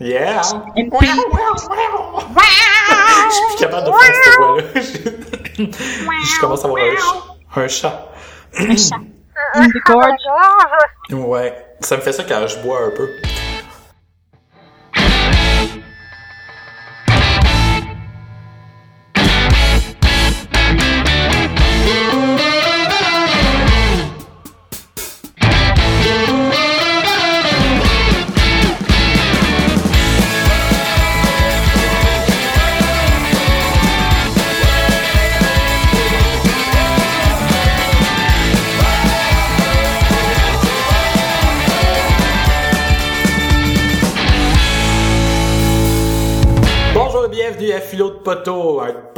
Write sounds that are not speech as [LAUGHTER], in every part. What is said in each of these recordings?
Yeah! Je suis plus capable de faire cette voix-là. Je commence à avoir un, ch- un chat. Un chat. Un In the gorge. gorge. Ouais. Ça me fait ça quand je bois un peu.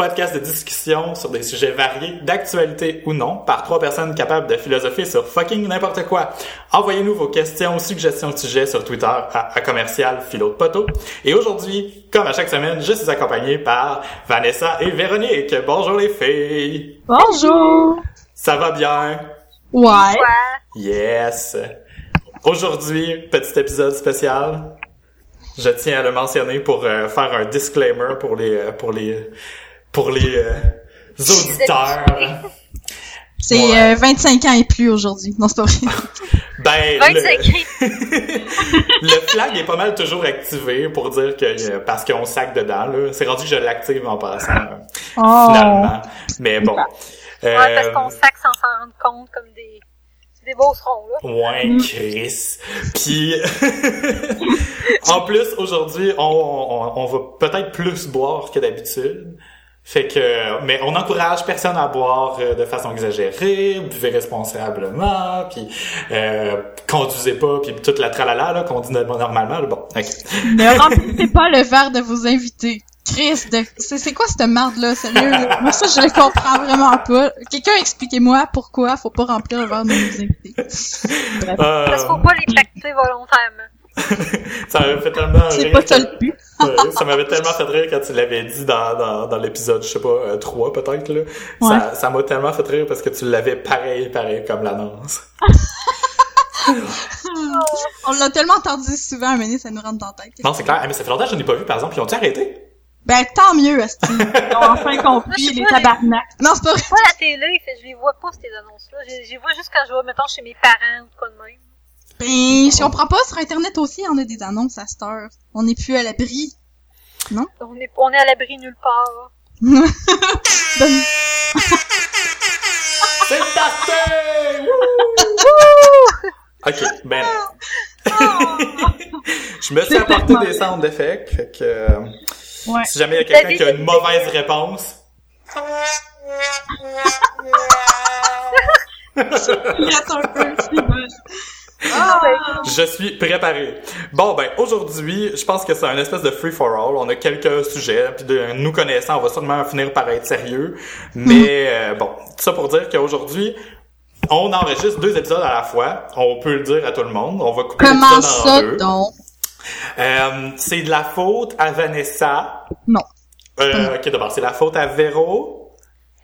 Podcast de discussion sur des sujets variés, d'actualité ou non, par trois personnes capables de philosopher sur fucking n'importe quoi. Envoyez-nous vos questions ou suggestions de sujets sur Twitter à, à commercial Philo de Poteau. Et aujourd'hui, comme à chaque semaine, je suis accompagné par Vanessa et Véronique. Bonjour les filles! Bonjour. Ça va bien? Ouais. Ouais. Yes! Aujourd'hui, petit épisode spécial. Je tiens à le mentionner pour euh, faire un disclaimer pour les euh, pour les pour les euh, auditeurs. [LAUGHS] C'est Ouais. euh, 25 ans et plus aujourd'hui. Non, c'est pas vrai. [LAUGHS] Ben 25 le, [LAUGHS] le flag est pas mal toujours activé pour dire que euh, parce qu'on sac dedans là, c'est rendu que je l'active en passant euh, Oh. finalement. Mais bon. Ouais, parce Euh, qu'on sac sans s'en rendre compte comme des, des beaux serons, là. Ouais, Chris. Puis, en plus, aujourd'hui, on, on, on va peut-être plus boire que d'habitude. Fait que, mais on n'encourage personne à boire euh, de façon exagérée, buvez responsablement, puis euh, conduisez pas, puis toute la tralala là, qu'on dit normalement. là. Bon, ok. [LAUGHS] Ne remplissez pas le verre de vos invités. Chris, de... c'est quoi cette merde-là, sérieux? là? Moi, ça, je le comprends vraiment pas. Quelqu'un, expliquez-moi pourquoi faut pas remplir le verre de nos invités. Bref, Euh, Parce qu'il faut pas les volontairement. [LAUGHS] ça fait tellement c'est pas ça le but. [LAUGHS] Ça m'avait tellement fait rire quand tu l'avais dit dans, dans, dans l'épisode, je sais pas, euh, 3 peut-être, là. Ouais. Ça, ça m'a tellement fait rire parce que tu l'avais pareil, pareil comme l'annonce. [LAUGHS] On l'a tellement entendu souvent, à ça nous rentre dans la tête. Non, c'est clair. Ah, mais ça fait longtemps que je n'ai pas vu, par exemple. Ils ont-ils arrêté? Ben, tant mieux, Asti. [LAUGHS] Ils ont enfin compris les tabarnak. Non, c'est pas vrai. Moi, la télé, je les vois pas, ces annonces-là. Je, les vois juste quand je vais, mettons, chez mes parents ou quoi de même. Ben, je comprends pas, sur Internet aussi, on a des annonces à cette heure. On n'est plus à l'abri. On est, on est à l'abri nulle part. Donne- [LAUGHS] C'est parti! ok, ben. [LAUGHS] je me suis apporté des sound effects, fait que, Ouais. si jamais il y a quelqu'un qui a une mauvaise réponse, [LAUGHS] Reste un peu, c'est bon. Ah, ben, Je suis préparé. Bon, ben, aujourd'hui, je pense que c'est un espèce de free for all. On a quelques sujets, puis de nous connaissant, on va sûrement finir par être sérieux. Mais, euh, bon, tout ça pour dire qu'aujourd'hui, on enregistre deux épisodes à la fois. On peut le dire à tout le monde. On va couper Comment l'épisode en ça, deux. donc? Euh, c'est de la faute à Vanessa. Non. Euh, ok, d'abord, c'est la faute à Véro.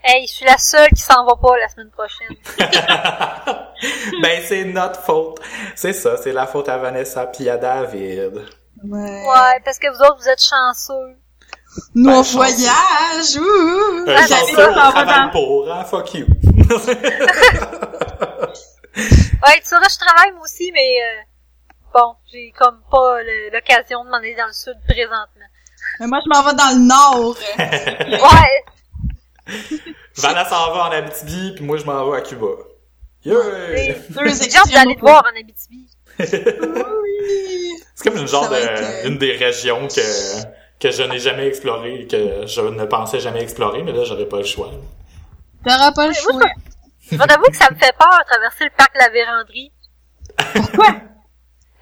Hey, je suis la seule qui s'en va pas la semaine prochaine. [LAUGHS] ben, c'est notre faute. C'est ça, c'est la faute à Vanessa puis à David. Ouais. Ouais, parce que vous autres, vous êtes chanceux. Nous, Ben, on voyage, ouh! Un Ah, chanceux, on travaille dans- pour, hein? Fuck you. [LAUGHS] Ouais, tu sauras, je travaille moi aussi, mais euh, bon, j'ai comme pas l'occasion de m'en aller dans le sud présentement. Mais moi, je m'en vais dans le nord. [LAUGHS] Ouais, [LAUGHS] Vanessa s'en va en Abitibi, puis moi, je m'en vais à Cuba. Yeah! [LAUGHS] Deux j'ai hâte d'aller voir en Abitibi. Oui. C'est comme une genre de, être, euh, une des régions que, que je n'ai jamais explorée, que je ne pensais jamais explorer, mais là, j'aurais pas le choix. T'auras pas le choix. moi, Je vais t'avouer que ça me fait peur traverser le parc de la Vérandrie. Pourquoi?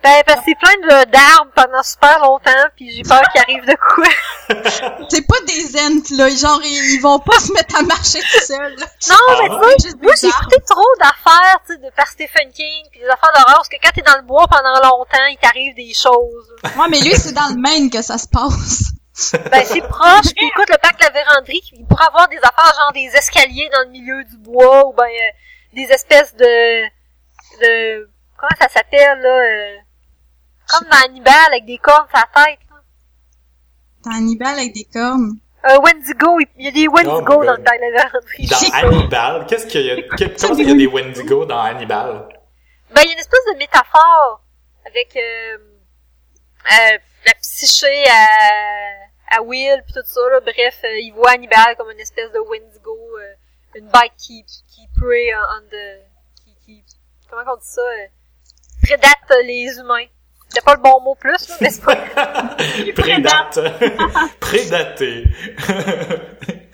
Ben, parce que c'est plein de- d'arbres pendant super longtemps, puis j'ai peur qu'il arrive de quoi. [LAUGHS] C'est pas des ents, là. Genre, ils, ils vont pas se mettre à marcher tout seuls. Non, Ah, mais sais, moi j'ai écouté trop d'affaires, tu sais, de par Stephen King, puis des affaires d'horreur, parce que quand t'es dans le bois pendant longtemps, il t'arrive des choses. Ouais, mais lui, c'est dans le Maine que ça se passe. [LAUGHS] Ben, c'est proche, puis écoute, le parc de la Vérandrie, il pourrait avoir des affaires genre des escaliers dans le milieu du bois, ou ben euh, des espèces de... de... comment ça s'appelle, là? euh, comme dans Hannibal, avec des cornes sur la tête, là. C'était Hannibal avec des cornes. Euh, Wendigo, il y a des Wendigo Oh dans Véranderie. Dans [LAUGHS] Hannibal, qu'est-ce qu'il y a, que- [LAUGHS] comment il y a des Wendigo dans Hannibal? Ben, il y a une espèce de métaphore avec euh, euh, la psyché à, à Will pis tout ça, là. Bref, euh, il voit Hannibal comme une espèce de Wendigo, euh, une bête qui, qui prey on the... Qui, qui, comment on dit ça? euh, prédate les humains. C'est pas le bon mot plus, là, mais c'est pas... [LAUGHS] Prédate. [LAUGHS] Prédaté.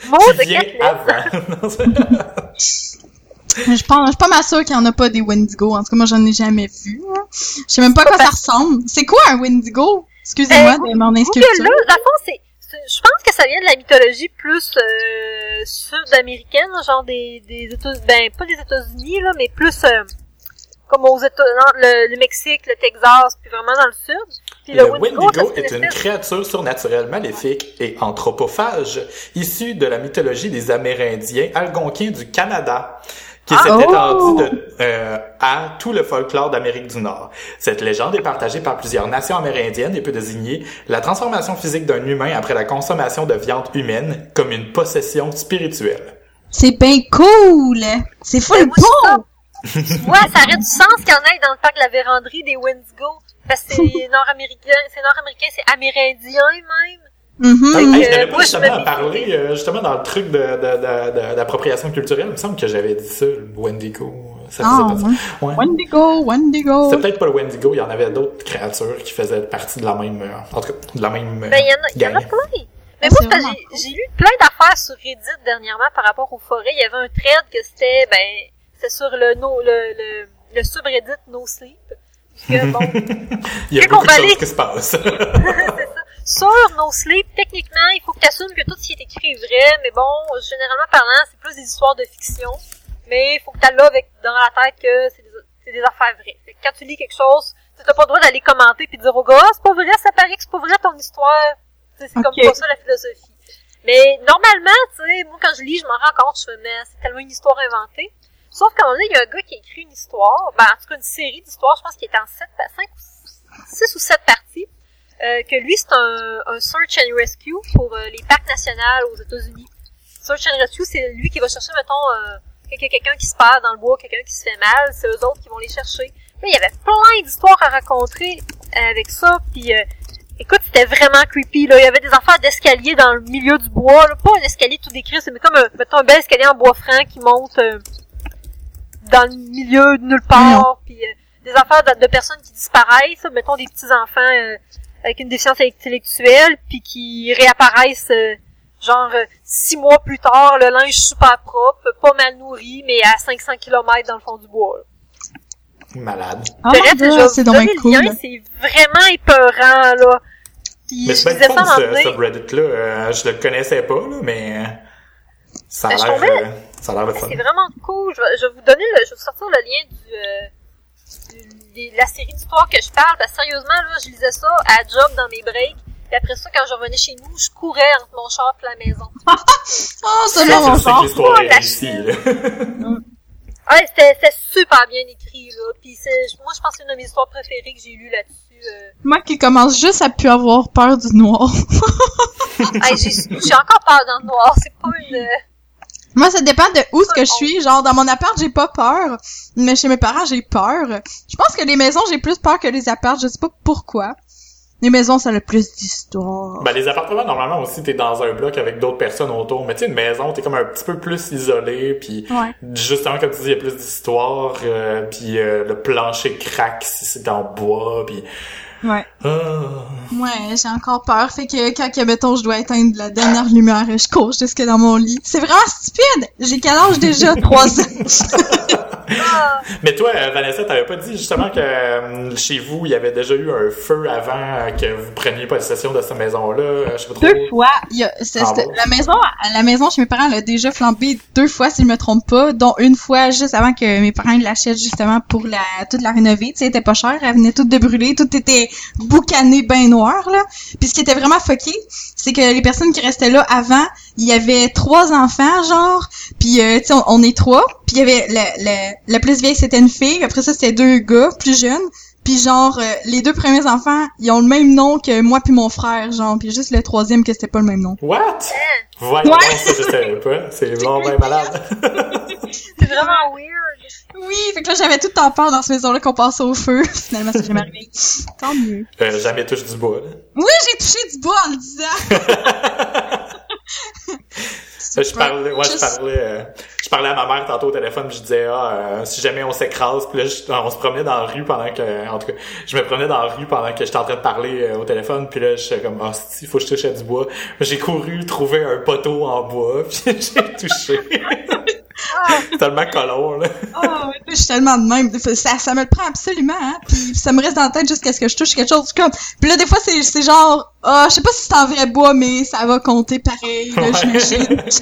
Mot de lettres. avant. [LAUGHS] Je pense, je suis pas mal sûre qu'il y en a pas des Wendigo. En tout cas, moi, j'en ai jamais vu. hein. Je sais même pas à quoi ça ressemble. C'est quoi un Wendigo? Excusez-moi Euh, de mon inscription. là, fond, c'est, je pense que ça vient de la mythologie plus euh, sud-américaine, genre des, des États, ben pas des États-Unis là, mais plus euh, comme aux États, le, le Mexique, le Texas, puis vraiment dans le sud. Puis Le Wendigo, est une créature surnaturelle maléfique et anthropophage issue de la mythologie des Amérindiens algonquins du Canada qui Ah, s'est oh! étendue de- euh, à tout le folklore d'Amérique du Nord. Cette légende est partagée par plusieurs nations amérindiennes et peut désigner la transformation physique d'un humain après la consommation de viande humaine comme une possession spirituelle. C'est bien cool! C'est full Ben, moi, c'est ça. bon! Ouais, ça aurait du sens qu'il y en ait dans le parc de la Véranderie des Wendigo. Parce que c'est [LAUGHS] nord-américain, c'est nord-américain, c'est amérindien même. Mhm. Hey, hey, je euh, n'avais pas moi, je justement me à parler, euh, justement dans le truc de, de, de, de- d'appropriation culturelle. Il me semble que j'avais dit ça, le Wendigo. Ça faisait partie- ouais. Wendigo, Wendigo. C'est peut-être pas le Wendigo, il y en avait d'autres créatures qui faisaient partie de la même, euh, en tout cas, de la même euh, Ben, il y en a, y en a gang. plein. Mais Ah, moi, j'ai lu plein d'affaires sur Reddit dernièrement par rapport aux forêts. Il y avait un thread que c'était, ben, c'est sur le, no, le, le, le subreddit No Sleep. Que, bon, [LAUGHS] Il y a beaucoup de choses qui se passent. [LAUGHS] c'est ça. Sur No Sleep, techniquement, il faut que tu assumes que tout ce qui est écrit est vrai, mais bon, généralement parlant, c'est plus des histoires de fiction. Mais il faut que tu là avec dans la tête que c'est des, affaires vraies. Fait que quand tu lis quelque chose, tu n'as pas le droit d'aller commenter puis dire au gars, Ah, c'est pas vrai, ça paraît que c'est pas vrai ton histoire. C'est comme pas ça la philosophie. Mais normalement, tu sais, moi quand je lis, je m'en rends compte, je fais, mais c'est tellement une histoire inventée. Sauf qu'à un moment donné, il y a un gars qui a écrit une histoire, ben en tout cas une série d'histoires, je pense qu'il est en 7, 5 ou 6 ou 7 parties, euh, que lui c'est un, un search and rescue pour euh, les parcs nationaux aux États-Unis. Search and rescue, c'est lui qui va chercher, mettons, euh, quelqu'un qui se perd dans le bois, quelqu'un qui se fait mal, c'est eux autres qui vont les chercher. Là, il y avait plein d'histoires à raconter avec ça, puis euh, écoute, c'était vraiment creepy, là. Il y avait des affaires d'escalier dans le milieu du bois, là. Pas un escalier tout décrit, c'est comme, un, mettons, un bel escalier en bois franc qui monte euh, dans le milieu de nulle part, puis euh, des affaires de, de personnes qui disparaissent, là. mettons des petits-enfants euh, avec une déficience intellectuelle, puis qui réapparaissent... euh, genre euh, six mois plus tard, le linge super propre, pas mal nourri, mais à 500 km dans le fond du bois. là. Malade. Oh c'est cool. c'est vraiment épeurant, là. Puis Mais je c'est disais bien un ce donné. subreddit-là. Euh, je le connaissais pas, là, mais euh, ça a Ben, je l'air, tombais- euh, ça a l'air de fun. C'est vraiment cool. Je vais, je vais vous donner le, je vais vous sortir le lien du, euh, du- de la série d'histoires que je parle. Parce que sérieusement, là, je lisais ça à job dans mes breaks. Puis après ça, quand je revenais chez nous, je courais entre mon char et la maison. [LAUGHS] Oh, c'est là [LAUGHS] mon là. Ouais, c'était c'était super bien écrit, là. Puis c'est, moi, je pense que c'est une de mes histoires préférées que j'ai lues là-dessus. Euh, Moi qui commence juste à plus avoir peur du noir. [LAUGHS] Hey, j'ai j'ai encore peur dans le noir. C'est pas une. Moi, ça dépend de où ce que je suis. Genre, dans mon appart, j'ai pas peur. Mais chez mes parents, j'ai peur. Je pense que les maisons, j'ai plus peur que les apparts. Je sais pas pourquoi. Les maisons, ça a le plus d'histoire. Ben, les appartements, normalement aussi, t'es dans un bloc avec d'autres personnes autour. Mais tu sais, une maison, t'es comme un petit peu plus isolé, puis Ouais. justement, comme tu dis, il y a plus d'histoire, euh, puis euh, le plancher craque si c'est en bois, puis... Ouais. Ah. Ouais, j'ai encore peur. Fait que quand, mettons, je dois éteindre la dernière lumière, je cours jusque dans mon lit. C'est vraiment stupide! J'ai quel âge déjà? Trois ans. [LAUGHS] [LAUGHS] Mais toi, euh, Vanessa, t'avais pas dit justement que euh, chez vous, il y avait déjà eu un feu avant que vous preniez possession de cette maison-là, euh, je sais pas trop. Deux fois. Il y a, Ah bon? la maison, la maison chez mes parents, elle a déjà flambé deux fois, si je me trompe pas, dont une fois juste avant que mes parents l'achètent justement pour la, toute la rénover. Tu sais, elle était pas chère, elle venait toute de brûler, tout était boucané, ben noir, là. Puis ce qui était vraiment fucké, c'est que les personnes qui restaient là avant, il y avait trois enfants, genre, puis euh, tu sais, on, on est trois, puis il y avait la, la, la plus vieille, c'était une fille, après ça, c'était deux gars plus jeunes, Puis genre, euh, les deux premiers enfants, ils ont le même nom que moi puis mon frère, genre. Puis juste le troisième que c'était pas le même nom. What? Ça, je savais pas. C'est [LAUGHS] vraiment bien malade. [LAUGHS] C'est vraiment weird. Oui, fait que là, j'avais tout le temps peur dans cette maison-là qu'on passe au feu. [LAUGHS] Finalement, c'est jamais arrivé. Tant mieux. Euh, jamais touche du bois, là. Oui, j'ai touché du bois en le disant. Ça, je parlais, ouais, je parlais, euh, je parlais à ma mère tantôt au téléphone, je disais, ah, euh, si jamais on s'écrase, puis là, je- on se promenait dans la rue pendant que, en tout cas, je me promenais dans la rue pendant que j'étais en train de parler euh, au téléphone, puis là, j'étais comme, ah, si, faut que je touche à du bois. J'ai couru trouver un poteau en bois, [LAUGHS] puis j'ai touché. [LAUGHS] Tellement colon, là. Oh, je suis tellement de même. Ça, ça me le prend absolument, hein. Puis ça me reste dans la tête jusqu'à ce que je touche quelque chose comme. Puis là, des fois, c'est, c'est genre, ah, je sais pas si c'est en vrai bois, mais ça va compter pareil, là, Ouais. j'imagine. [LAUGHS]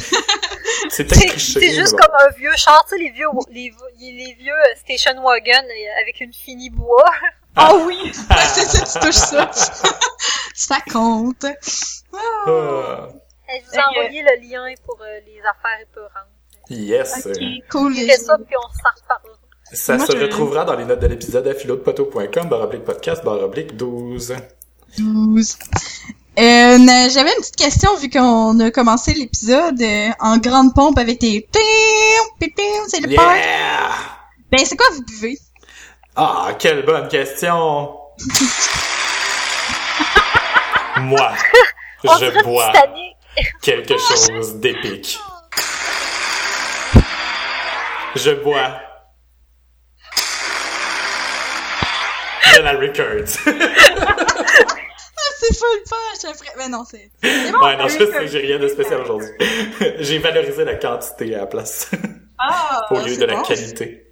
C'est C'est juste comme un vieux char, tu sais, les vieux, les, les vieux euh, station wagon euh, avec une finie bois. [LAUGHS] Ah oui! Ouais, c'est ça, tu touches ça. ça compte. Ah. Ah, Eh, Je vous ai envoyé le lien pour euh, les affaires épeurantes. Yes. Ok, cool. Fais ça, puis on s'en reparlera. Ça Moi, se je- retrouvera dans les notes de l'épisode à philodepoteau.com, baroblique podcast, baroblique 12. 12. Euh, n- J'avais une petite question vu qu'on a commencé l'épisode euh, en grande pompe avec tes c'est le part. Yeah! Ben c'est quoi vous buvez? Ah, quelle bonne question! [LAUGHS] Moi, je bois quelque [LAUGHS] chose d'épique. [LAUGHS] Je bois. General Records. Ah, c'est full punch après. Ben non, c'est. bon, ouais, non, je sais, j'ai rien de spécial aujourd'hui. [LAUGHS] J'ai valorisé la quantité à la place, Ah, au lieu de la bon. qualité.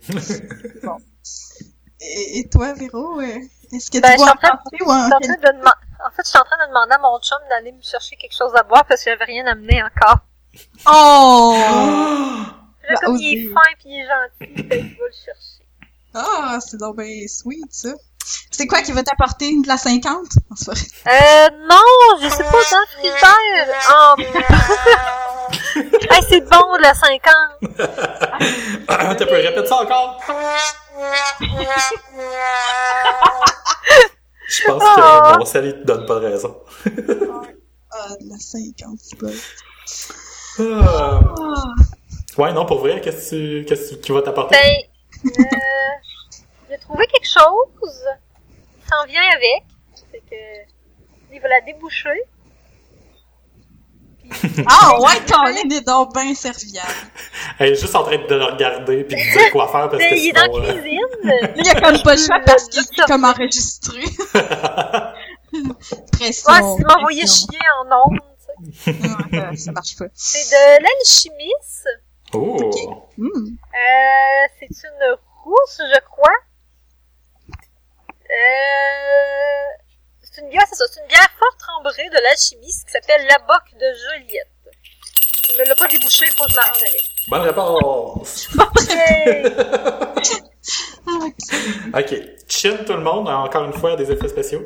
Et, et toi, Véro, euh, est-ce que Ben, tu bois en train- ou en suis en train de dema- En fait, je suis en train de demander à mon chum d'aller me chercher quelque chose à boire parce que j'avais rien amené encore. Oh! [GASPS] [LAUGHS] Là, comme il est fin pis il est gentil, fait que je vais le chercher. Ah, c'est donc ben sweet, ça. C'est quoi qui va t'apporter de la 50? Non, c'est vrai. Euh, non, je sais pas, dans le frigidaire. [LAUGHS] Oh. [LAUGHS] hey, c'est bon, la 50. tu peux répéter ça encore? Je pense Ah. que mon sel, il te donne pas de raison. Ah, de la 50, c'est pas. Ah. Ah. Ouais, non, pour vrai, qu'est-ce que tu- qu'est-ce qui va t'apporter? Ben, euh, [LAUGHS] j'ai trouvé quelque chose. S'en vient avec. C'est que, il va la déboucher. [LAUGHS] Ah ouais, Colin est donc bien serviable. Elle est juste en train de le regarder puis de dire quoi faire parce que Mais il est dans la euh, cuisine. [LAUGHS] Il y a comme pas le choix parce qu'il Le est comme enregistré. Pression. Ouais, s'il m'envoyait chier en ondes, ça marche pas. C'est de l'alchimiste. Oh! Hmm. Euh, c'est une rousse, je crois. Euh, c'est une bière, c'est ça, c'est une bière forte trembrée de l'alchimiste qui s'appelle la boque de Joliette. Il me l'a pas débouché, faut que je m'arrange avec. Bonne réponse! [LAUGHS] Ok. [LAUGHS] Ok. Chin tout le monde, encore une fois, des effets spéciaux.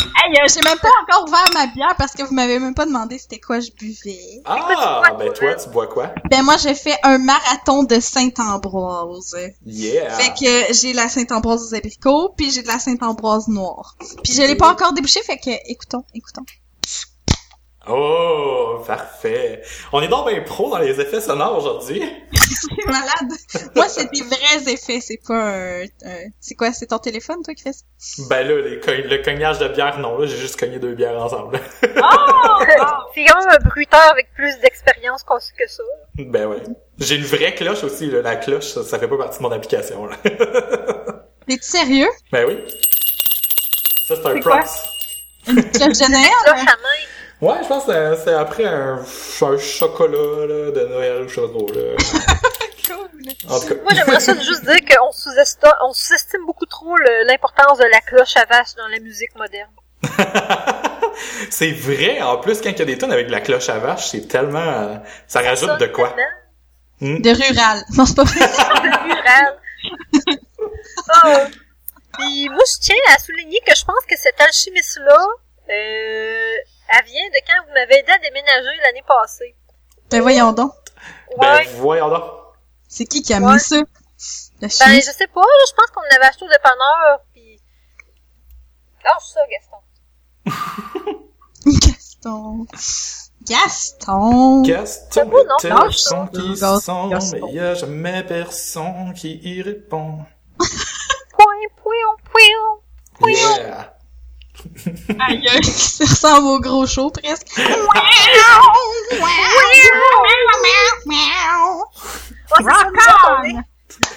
Hey, euh, j'ai même pas encore ouvert ma bière parce que vous m'avez même pas demandé c'était quoi je buvais. Ah! Ben toi, tu bois quoi? Ben moi j'ai fait un marathon de Saint-Ambroise. Yeah! Fait que j'ai la Saint-Ambroise aux abricots, puis j'ai de la Saint-Ambroise noire. Puis je l'ai pas encore débouché, fait que écoutons, écoutons. Oh! Parfait! On est donc bien pro dans les effets sonores aujourd'hui. C'est [LAUGHS] malade. Moi c'est des vrais effets, c'est pas un... un- C'est quoi, c'est ton téléphone toi qui fais ça? Ben là, les co- le cognage de bière, non, là, j'ai juste cogné deux bières ensemble. [LAUGHS] [LAUGHS] c'est quand même un bruiteur avec plus d'expérience qu'on que ça. ben ouais. J'ai une vraie cloche aussi, là. La cloche, ça, ça fait pas partie de mon application, là. T'es sérieux? ben oui. Ça, c'est un props. Une cloche de Noël? Ouais, je pense que c'est- c'est après un, un chocolat, là, de Noël ou chose drôle, là. [LAUGHS] Cool. En tout cas. Moi, j'aimerais ça juste dire qu'on sous-estime, on sous-estime beaucoup trop l'importance de la cloche à vache dans la musique moderne. [LAUGHS] c'est vrai, en plus, quand il y a des tonnes avec de la cloche à vache, c'est tellement... euh, ça rajoute Ça, de quoi? tellement De rural. Non, c'est pas vrai. rural. [LAUGHS] oh. Puis moi, je tiens à souligner que je pense que cette alchimiste-là, euh, elle vient de quand vous m'avez aidé à déménager l'année passée. Ben voyons donc. Ben, voyons donc. C'est qui qui a Ouais. mis ça? Ben, je sais pas, je pense qu'on avait acheté au dépanneur, puis Lâche ça, Gaston. [LAUGHS] Gaston. Gaston. Gaston, C'est beau, non? ça, qui Gaston. Gaston. mais y a jamais personne qui y répond. [LAUGHS] Point, point, point. Yeah. Aïe, ça ressemble au gros show presque. Ouais, autres, on est-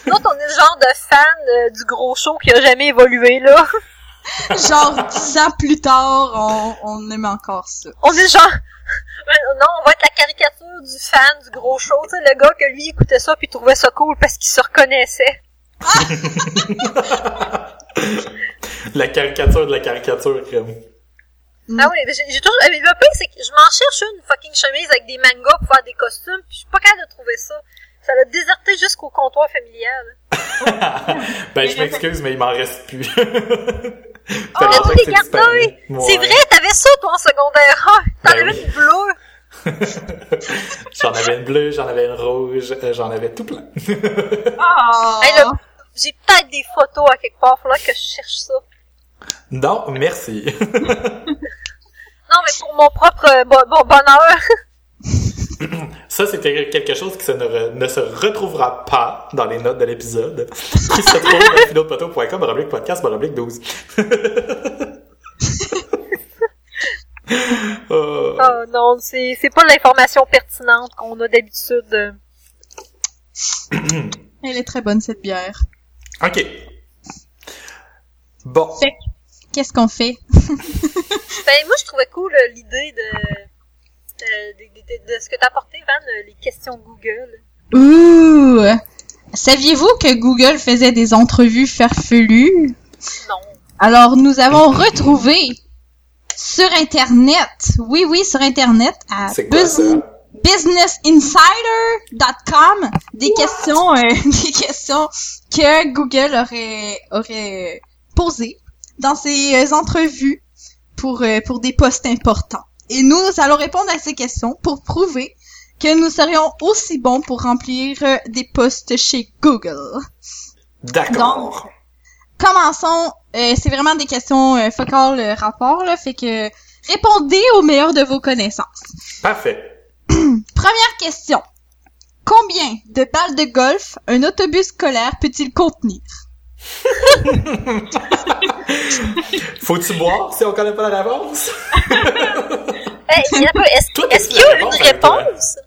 nous autres, on est le genre de fan euh, du gros show qui a jamais évolué, là. Genre, dix ans plus tard, on, on aime encore ça. On est le genre... Euh, Non, on va être la caricature du fan du gros show, tu sais, le gars que lui écoutait ça puis trouvait ça cool parce qu'il se reconnaissait. [LAUGHS] La caricature de la caricature. Mm. Ah oui, mais j'ai toujours... Le pire, c'est que je m'en cherche une fucking chemise avec des mangas pour faire des costumes, puis je suis pas capable de trouver ça. Ça l'a déserté jusqu'au comptoir familial. [LAUGHS] ben, je m'excuse, mais il m'en reste plus. [LAUGHS] Oh, tout que est c'est vrai, t'avais ça, toi, en secondaire 1! T'en Ben avais oui. une bleue! [LAUGHS] j'en avais une bleue, j'en avais une rouge, euh, j'en avais tout plein. Oh. Hey, là, j'ai peut-être des photos à quelque part, faudra que je cherche ça. Non, merci. [LAUGHS] Non, mais pour mon propre euh, bon, bon bonheur. [CLEARS THROAT] Ça, c'était quelque chose qui se ne, re- ne se retrouvera pas dans les notes de l'épisode, [LAUGHS] qui se trouve à baroblique podcast, baroblique 12. Euh, Oh non, c'est pas l'information pertinente qu'on a d'habitude. euh. [CLEARS THROAT] Elle est très bonne, cette bière. ok. Bon. Fait Qu'est-ce qu'on fait? [LAUGHS] Ben, moi, je trouvais cool euh, l'idée de, euh, de, de, de- de ce que t'as apporté, Van, euh, les questions Google. Ouh! Saviez-vous que Google faisait des entrevues farfelues? Non. Alors, nous avons retrouvé sur Internet, oui, oui, sur Internet, à businessinsider.com, des questions, euh, [LAUGHS] des questions que Google aurait, aurait posées dans ses euh, entrevues pour, euh, pour des postes importants. Et nous allons répondre à ces questions pour prouver que nous serions aussi bons pour remplir euh, des postes chez Google. D'accord. Commençons, euh, c'est vraiment des questions euh, focales euh, rapport, là, fait que répondez au meilleur de vos connaissances. Parfait. [CLEARS THROAT] Première question. Combien de balles de golf un autobus scolaire peut-il contenir? Faut-tu boire si on connaît pas la réponse? [LAUGHS] Hey, Est-ce qu'il y a une réponse?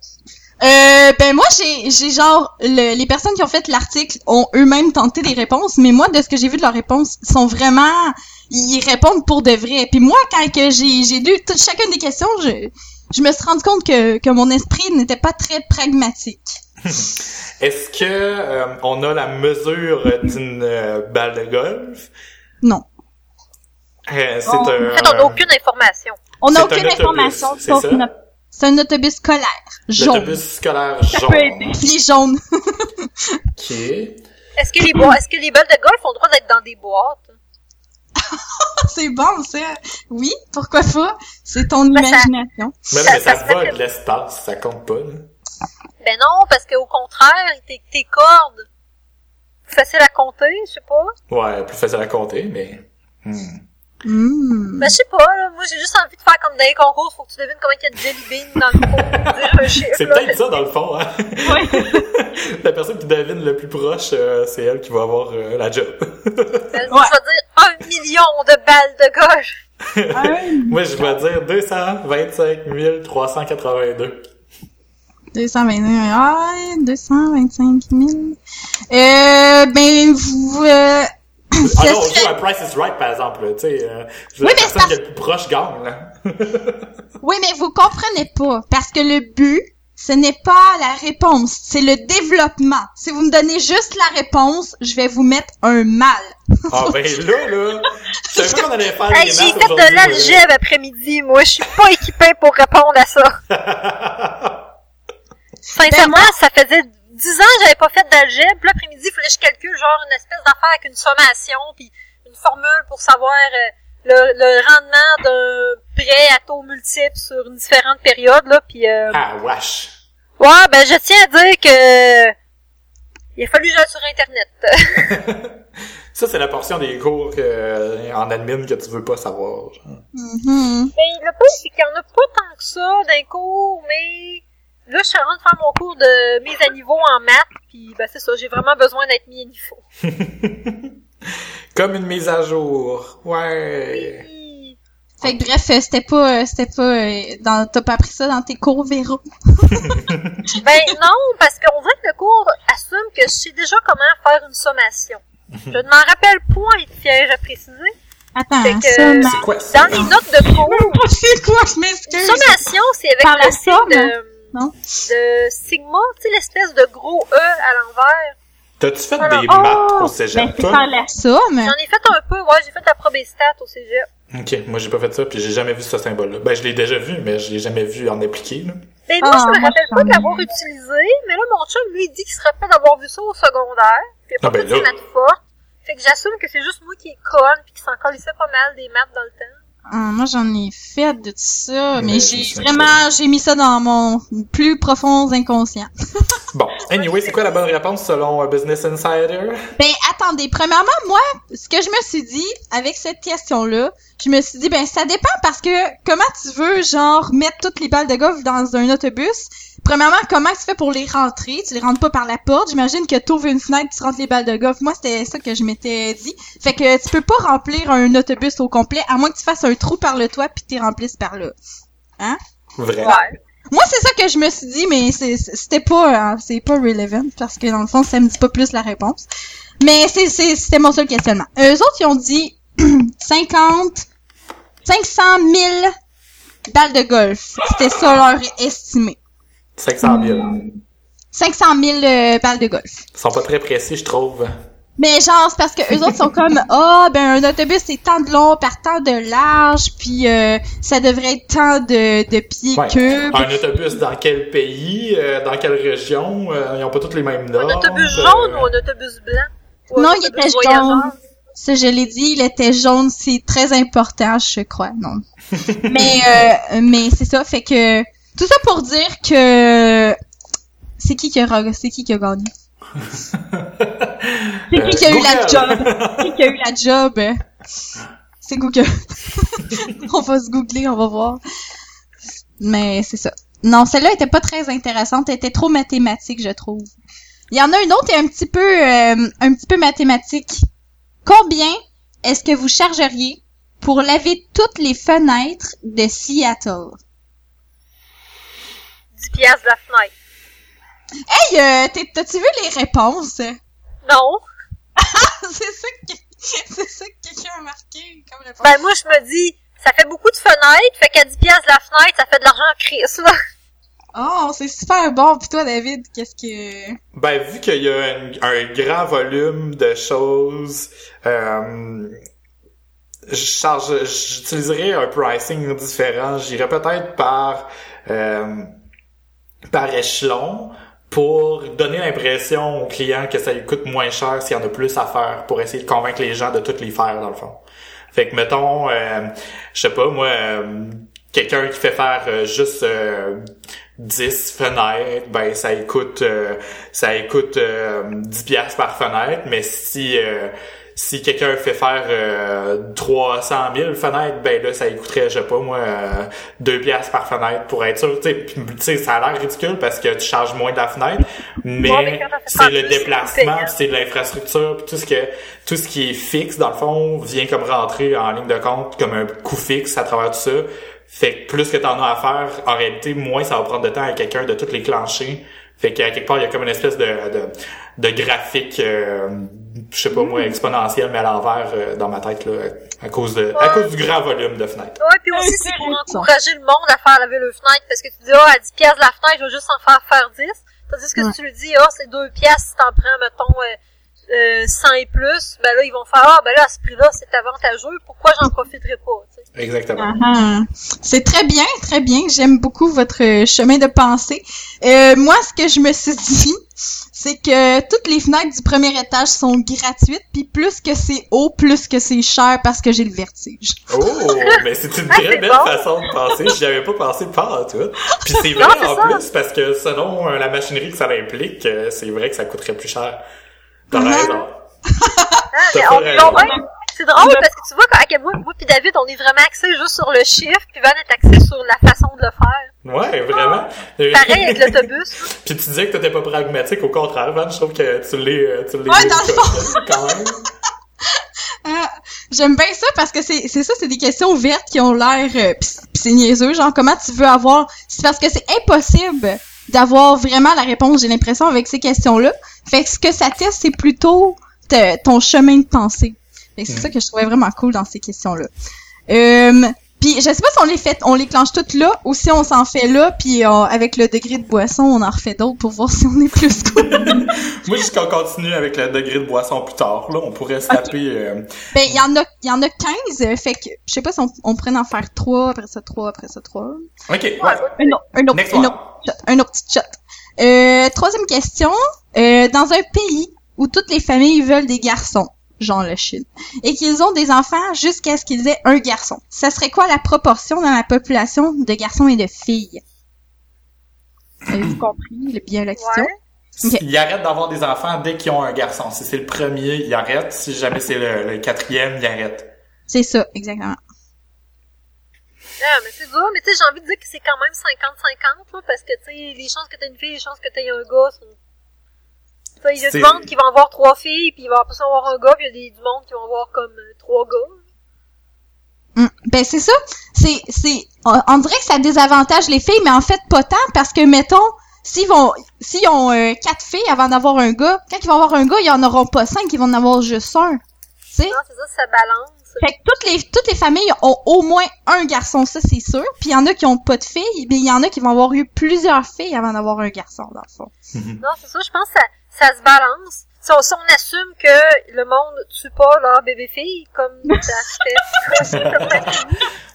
Euh, ben moi j'ai j'ai genre le- les personnes qui ont fait l'article ont eux-mêmes tenté des réponses, mais moi de ce que j'ai vu de leurs réponses ils sont vraiment ils répondent pour de vrai. Puis moi quand que j'ai j'ai lu toute chacune des questions, je je me suis rendu compte que que mon esprit n'était pas très pragmatique. [LAUGHS] Est-ce que euh, on a la mesure d'une euh, balle de golf? Non. Euh, c'est Oh. En un... fait, on n'a aucune information. On n'a C'est un aucune autobus, information c'est sauf ça? une- c'est un autobus scolaire jaune. L'autobus scolaire Ça jaune. peut aider. Les jaunes. [LAUGHS] Ok. Est-ce que les bois, est-ce que les balles de golf ont le droit d'être dans des boîtes? [LAUGHS] c'est bon ça. Oui, pourquoi pas? C'est ton Ben, ça- imagination. Mais, non, Ça- mais ça, ça fait- de l'espace, ça compte pas. Là. Ben non, parce qu'au contraire, tes, tes cordes, facile à compter, je sais pas. Ouais, plus facile à compter, mais... hmm. Hmm. Ben je sais pas, là, moi j'ai juste envie de faire comme dans les concours, faut que tu devines combien il y a de jelly beans dans le chiffre, [LAUGHS] C'est peut-être ça dans le fond, hein? [LAUGHS] la personne qui devine le plus proche, euh, c'est elle qui va avoir euh, la job. Ben, [LAUGHS] Je vais dire un million de balles de golf. Moi, je vais dire 225 382. 221. Ah, 225 000. Euh, ben, vous, euh, Ah non, on joue à Price is Right, par exemple, là, tu sais. Euh, Oui, la mais personne c'est qui est le plus proche gagne, là. [LAUGHS] Oui, mais vous comprenez pas. Parce que le but, ce n'est pas la réponse, c'est le développement. Si vous me donnez juste la réponse, je vais vous mettre un mal. Ah ben là, là, je savais pas qu'on allait faire Hey, j'ai fait de l'algèbre après-midi, moi, je suis pas équipée pour répondre à ça. [LAUGHS] moi. Sincèrement, ça faisait 10 ans que j'avais pas fait d'algèbre, puis l'après-midi, il fallait que je calcule genre une espèce d'affaire avec une sommation, puis une formule pour savoir euh, le, le rendement d'un prêt à taux multiples sur une différente période, là, puis euh, ah, wesh. ouais, ben je tiens à dire que il a fallu que j'aille sur Internet. [LAUGHS] Ça, c'est la portion des cours euh, en admin que tu veux pas savoir. genre. Mhm. Mais le pire, c'est qu'il y en a pas tant que ça d'un cours, mais là, je suis en train de faire mon cours de mise à niveau en maths, puis ben c'est ça, j'ai vraiment besoin d'être mis à niveau. [LAUGHS] Comme une mise à jour. Ouais. Fait que bref, euh, c'était pas, euh, c'était pas, euh, dans, t'as pas appris ça dans tes cours Véro? [LAUGHS] Ben non, parce qu'on dirait que le cours assume que je sais déjà comment faire une sommation. Je ne m'en rappelle point, il piège à préciser. Attends, Fait que- ça, ma- C'est quoi ça? Dans les notes de cours, [LAUGHS] c'est quoi, je m'excuse? sommation, c'est avec Par la somme, de, non? de sigma, tu sais, l'espèce de gros E à l'envers. T'as-tu fait Alors, des Oh, maths au ben, cégep, c'est toi? la somme. J'en ai fait un peu, ouais, j'ai fait la probéstat au cégep. Ok, moi j'ai pas fait ça, puis j'ai jamais vu ce symbole-là. Ben, je l'ai déjà vu, mais je l'ai jamais vu en appliqué, là. Mais moi, Ah, je me moi, rappelle pas de l'avoir utilisé, mais là, mon chum, lui, il dit qu'il se rappelle d'avoir vu ça au secondaire. Puis il a Ah, pas ben fait des là. maths fortes. Fait que j'assume que c'est juste moi qui est conne, puis qui s'en colissait pas mal des maths dans le temps. Ah, moi, j'en ai fait de ça, mais Mais j'ai vraiment, j'ai mis ça dans mon plus profond inconscient. [LAUGHS] Bon, anyway, c'est quoi la bonne réponse selon euh, Business Insider? Ben, attendez, premièrement, moi, ce que je me suis dit avec cette question-là, je me suis dit, ben, ça dépend parce que comment tu veux, genre, mettre toutes les balles de golf dans un autobus? Premièrement, comment tu fais pour les rentrer? Tu les rentres pas par la porte. J'imagine que tu ouvres une fenêtre, tu rentres les balles de golf. Moi, c'était ça que je m'étais dit. Fait que tu peux pas remplir un autobus au complet, à moins que tu fasses un trou par le toit puis tu remplisses par là. Vrai. Ouais. Moi, c'est ça que je me suis dit, mais c'est- c'était pas, euh, c'est pas relevant parce que dans le fond, ça me dit pas plus la réponse. Mais c'est, c'est, c'était mon seul questionnement. Eux autres, ils ont dit 50, 500 000 balles de golf. C'était ça leur estimé. 500 000. 500 000 euh, balles de golf. Ils sont pas très précis, je trouve. Mais genre, c'est parce que eux autres sont comme, [LAUGHS] ah, ben un autobus c'est tant de long par tant de large, puis euh, ça devrait être tant de, de pieds Ouais. cubes. Un autobus dans quel pays, euh, dans quelle région, euh, ils ont pas tous les mêmes noms. Un autobus jaune ou un autobus blanc? Ou Non, il était voyageur? jaune. Ça, je l'ai dit, il était jaune, c'est très important, je crois, non. [LAUGHS] mais, euh, mais c'est ça, fait que, tout ça pour dire que, c'est qui qui a, c'est qui qui a gagné? [LAUGHS] C'est qui qui a eu la job? Qui qui a eu la job? C'est Google. [LAUGHS] on va se googler, on va voir. Mais c'est ça. Non, celle-là était pas très intéressante, elle était trop mathématique, je trouve. Il y en a une autre qui est un petit peu euh, un petit peu mathématique. Combien est-ce que vous chargeriez pour laver toutes les fenêtres de Seattle? 10 piastres de la fenêtre. Hey, euh, t'as-tu vu les réponses? Non. [LAUGHS] c'est ça que c'est ça que quelqu'un a marqué comme réponse. Ben, moi, je me dis, ça fait beaucoup de fenêtres, fait qu'à 10 piastres de la fenêtre, ça fait de l'argent en crise, là. Oh, c'est super bon. Puis toi, David, qu'est-ce que... Ben, vu qu'il y a un, un grand volume de choses, euh, je charge, j'utiliserais un pricing différent. J'irais peut-être par, euh, par échelon pour donner l'impression aux clients que ça lui coûte moins cher s'il y en a plus à faire pour essayer de convaincre les gens de toutes les faire, dans le fond. Fait que, mettons, euh, je sais pas, moi, euh, quelqu'un qui fait faire euh, juste euh, 10 fenêtres, ben ça lui coûte euh, ça lui coûte euh, 10 piastres par fenêtre, mais si euh, si quelqu'un fait faire euh, 300 000 fenêtres, ben là, ça lui coûterait, je sais pas, moi, euh, 2 piastres par fenêtre pour être sûr. Tu sais, ça a l'air ridicule parce que tu charges moins de la fenêtre, mais Ouais, c'est le déplacement, c'est de l'infrastructure, tout ce que tout ce qui est fixe, dans le fond, vient comme rentrer en ligne de compte comme un coût fixe à travers tout ça. Fait que plus que t'en as à faire, en réalité, moins ça va prendre de temps à quelqu'un de toutes les clencher. Fait qu'à quelque part, il y a comme une espèce de, de, de graphique, euh, je sais pas moi, Mm. exponentiel, mais à l'envers euh, dans ma tête, là, à cause de, à cause du grand volume de fenêtres. Ouais, puis aussi, c'est pour encourager le monde à faire laver le fenêtre, parce que tu dis, ah, à 10 piastres de la fenêtre, je vais juste en faire faire 10. Tandis que Ouais. si tu lui dis, ah, c'est 2 piastres si t'en prends, mettons, euh, euh, 100 et plus, ben là, ils vont faire, ah, ben là, à ce prix-là, c'est avantageux, pourquoi j'en profiterai pas, tu sais? Exactement. Ah, C'est très bien, très bien. J'aime beaucoup votre euh, chemin de pensée. Euh, moi, ce que je me suis [LAUGHS] dit, c'est que toutes les fenêtres du premier étage sont gratuites, puis plus que c'est haut, plus que c'est cher parce que j'ai le vertige. Oh, [LAUGHS] mais c'est une Ah, très belle bon. façon de penser. J'y avais pas pensé pas à tout. Puis c'est vrai Non, en ça. plus parce que selon euh, la machinerie que ça implique, euh, c'est vrai que ça coûterait plus cher. T'as Mhm. raison. Ah, mais on est C'est drôle parce que tu vois, à quel moi, moi puis David, on est vraiment axé juste sur le chiffre, puis Van est axé sur la façon de le faire. Ouais, vraiment. Pareil avec l'autobus. [LAUGHS] Puis tu disais que t'étais pas pragmatique, au contraire, Van, je trouve que tu l'es, euh, tu l'es. Ouais, dans le quand même. [LAUGHS] Ah, J'aime bien ça parce que c'est c'est ça, c'est des questions ouvertes qui ont l'air euh, pis pis c'est niaiseux, genre comment tu veux avoir c'est parce que c'est impossible d'avoir vraiment la réponse, j'ai l'impression avec ces questions-là. Fait que ce que ça teste c'est plutôt te- ton chemin de pensée. Fait que c'est ça que je trouvais vraiment cool dans ces questions-là. Euh, puis je sais pas si on les fait on les clenche toutes là ou si on s'en fait là puis euh, avec le degré de boisson, on en refait d'autres pour voir [LAUGHS] si on est plus cool. [LAUGHS] Moi, je qu'on continue avec le degré de boisson plus tard. Là, on pourrait se taper. euh, Ben, il y en a, il y en a 15, euh, fait que, je sais pas si on, on pourrait en faire 3, après ça 3, après ça 3. Ok, ouais. Un autre, un autre, Next un one. autre shot, un autre petit shot. Euh, troisième question. Euh, dans un pays où toutes les familles veulent des garçons, genre la Chine, et qu'ils ont des enfants jusqu'à ce qu'ils aient un garçon, ça serait quoi la proportion dans la population de garçons et de filles? Avez-vous [CLEARS THROAT] compris bien la question? Ouais. Ils arrêtent d'avoir des enfants dès qu'ils ont un garçon. Si c'est le premier, ils arrêtent. Si jamais c'est le, le quatrième, ils arrêtent. C'est ça, exactement. Ah, mais c'est dur, mais tu sais, j'ai envie de dire que c'est quand même 50-50, là, parce que, tu sais, les chances que t'aies une fille, les chances que t'aies un gars sont... Tu sais, il y a du monde qui va avoir trois filles, puis il va pas avoir un gars, puis il y a des, du monde qui vont avoir comme euh, trois gars. Mm. Ben c'est ça. C'est c'est on, on dirait que ça désavantage les filles, mais en fait pas tant parce que mettons s'ils vont s'ils ont euh, quatre filles avant d'avoir un gars, quand ils vont avoir un gars, ils en auront pas cinq, ils vont en avoir juste un. Tu sais? Non, c'est ça, ça balance. Fait que toutes les toutes les familles ont au moins un garçon, ça c'est sûr. Puis il y en a qui ont pas de filles, mais il y en a qui vont avoir eu plusieurs filles avant d'avoir un garçon dans le fond. Non, c'est ça, je pense que ça, ça se balance. Si on, si on assume que le monde tue pas leur bébé-fille, [LAUGHS] comme ça.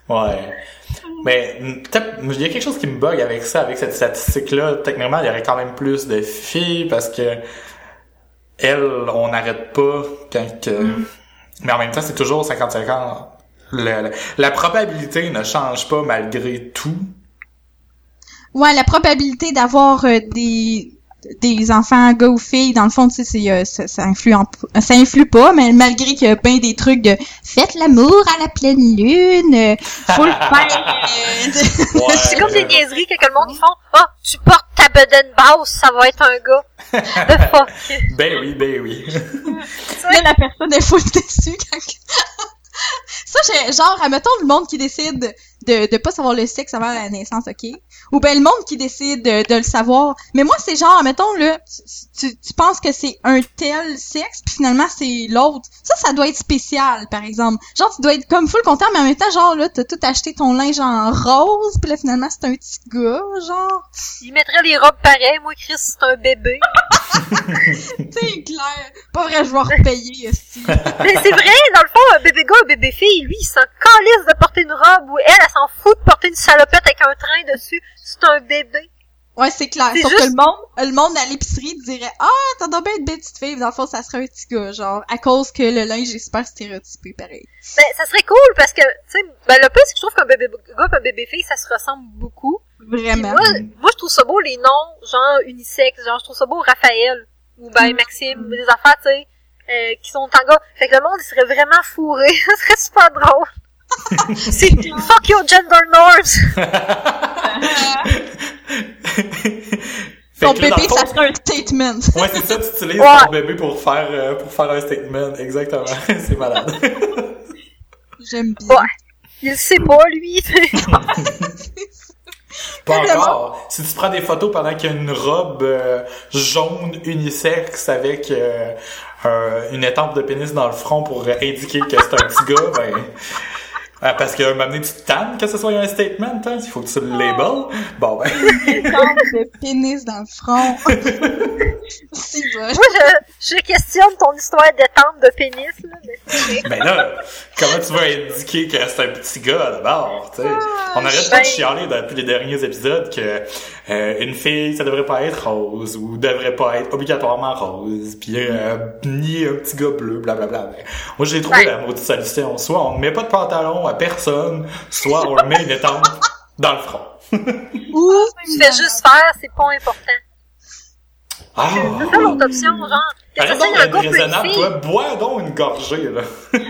Ouais. Mais mm, peut-être, il y a quelque chose qui me bug avec ça, avec cette statistique-là. Techniquement, il y aurait quand même plus de filles parce que elles, on n'arrête pas quand que... Mais en même temps, c'est toujours 50-50. Le- le- la probabilité ne change pas malgré tout. Ouais, la probabilité d'avoir euh, des des enfants gars ou filles dans le fond tu sais c'est euh, ça, ça influe en- ça influe pas mais malgré qu'il y a bien des trucs de faites l'amour à la pleine lune euh, faut le faire euh, [LAUGHS] Ouais, [LAUGHS] C'est comme des niaiseries que, que le monde ils font. Ah, tu portes ta bedaine basse, ça va être un gars. [LAUGHS] The fuck? Ben oui, ben oui. là la personne est full déçue quand ça j'ai genre admettons le monde qui décide de de pas savoir le sexe avant la naissance ok? Ou ben le monde qui décide de, de le savoir. Mais moi c'est genre admettons là tu, tu penses que c'est un tel sexe puis finalement c'est l'autre ça ça doit être spécial par exemple genre tu dois être comme full content mais en même temps genre là t'as tout acheté ton linge en rose puis là finalement c'est un petit gars genre Ils mettraient les robes pareilles. Moi, Chris, c'est un bébé. [LAUGHS] [LAUGHS] c'est clair pas vrai je vais repayer aussi Mais c'est vrai, dans le fond, un bébé gars, un bébé fille, lui, il s'en calisse de porter une robe ou elle, elle s'en fout de porter une salopette avec un train dessus. C'est un bébé. Ouais, c'est clair. Sauf juste- que le monde, le monde à l'épicerie dirait Ah, t'as donc bien une belle petite fille, mais dans le fond, ça serait un petit gars, genre, à cause que le linge est super stéréotypé, pareil. Ben, ça serait cool parce que, tu sais, ben, le plus, c'est que je trouve qu'un bébé gars et un bébé fille, ça se ressemble beaucoup. Vraiment. moi, moi, je trouve ça beau, les noms, genre, unisex, genre, je trouve ça beau, Raphaël, ou ben, Mm. Maxime, ou des affaires, tu sais, euh, qui sont en gars. Fait que le monde, il serait vraiment fourré. [LAUGHS] ça serait super drôle. [LAUGHS] c'est [LAUGHS] fuck your gender norms. Fait Ton bébé, le fond, ça serait un statement. Ouais, c'est ça, tu utilises Ouais. ton bébé pour faire, euh, pour faire un statement. Exactement. [LAUGHS] c'est malade. J'aime bien. Ouais. Il le sait pas, lui. [LAUGHS] Pas Vraiment. encore. Si tu prends des photos pendant qu'il y a une robe euh, jaune unisexe avec euh, un- une étampe de pénis dans le front pour indiquer que c'est un petit gars, ben... euh, parce qu'à un moment donné, tu tannes que ce soit un statement, hein? Il faut que tu le label. Bon, ben... [LAUGHS] Étampe de pénis dans le front. [LAUGHS] si bon. Moi, je, je questionne ton histoire d'étampe de pénis, là. Mais. Ben là, comment tu veux indiquer que c'est un petit gars d'abord, tu sais? On arrête pas de chialer depuis les derniers épisodes que euh, une fille, ça devrait pas être rose ou devrait pas être obligatoirement rose, puis euh, ni un petit gars bleu, blablabla. Ben, moi, j'ai trouvé Ouais. la maudite solution. Soit on ne met pas de pantalon à personne, soit on le met une étampe dans le front. [LAUGHS] Ou, Tu fais juste faire, c'est pas important. Ah! C'est ça l'autre option, genre. Soit donc un d'être gars raisonnable, toi. Bois donc une gorgée, là. [LAUGHS]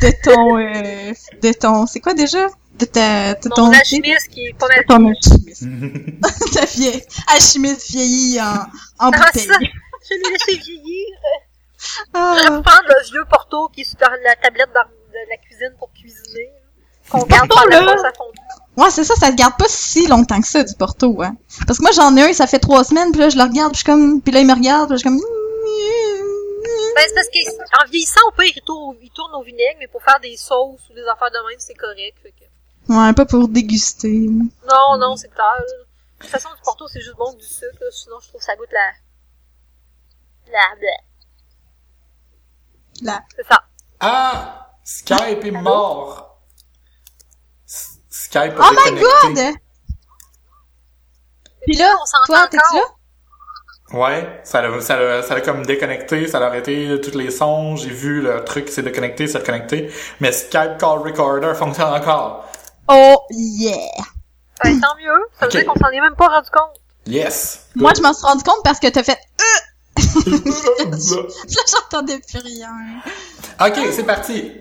De ton, euh, de ton, c'est quoi déjà? De ta, de ton, Mon alchimiste qui est pas mal. ton alchimiste. [LAUGHS] [LAUGHS] ta vieille, alchimiste vieillie en, en Ah, bouteille. ça. Je l'ai laissé vieillir. Ah. Je vais prendre le vieux porto qui est sur la tablette dans- de la cuisine pour cuisiner. Qu'on garde pendant là. ça fonde. Ouais, c'est ça, ça te garde pas si longtemps que ça, du Porto, hein. Parce que moi, j'en ai un, ça fait trois semaines, puis là, je le regarde, puis je suis comme, puis là, il me regarde, puis je suis comme... Ben, c'est parce qu'en vieillissant, on peut, il tourne, il tourne au vinaigre, mais pour faire des sauces ou des affaires de même, c'est correct. fait que- Ouais, pas pour déguster. Non, non, c'est clair. là. De toute façon, du porto, c'est juste bon que du sucre, là. sinon je trouve que ça goûte la... La... Là. C'est ça. Ah! Skype est mort. Skype a Oh my god! Puis là, On s'entend toi, t'es-tu là? encore? Ouais, ça l'a, ça l'a, ça l'a comme déconnecté, ça l'a arrêté tous les sons, j'ai vu le truc qui s'est déconnecté, s'est reconnecté, mais Skype Call Recorder fonctionne encore. Oh, yeah! Ben, tant mieux. Ça veut dire qu'on s'en est même pas rendu compte. Yes! Moi, je m'en suis rendu compte parce que t'as fait... je... [LAUGHS] Là, j'entendais plus rien. ok, c'est parti!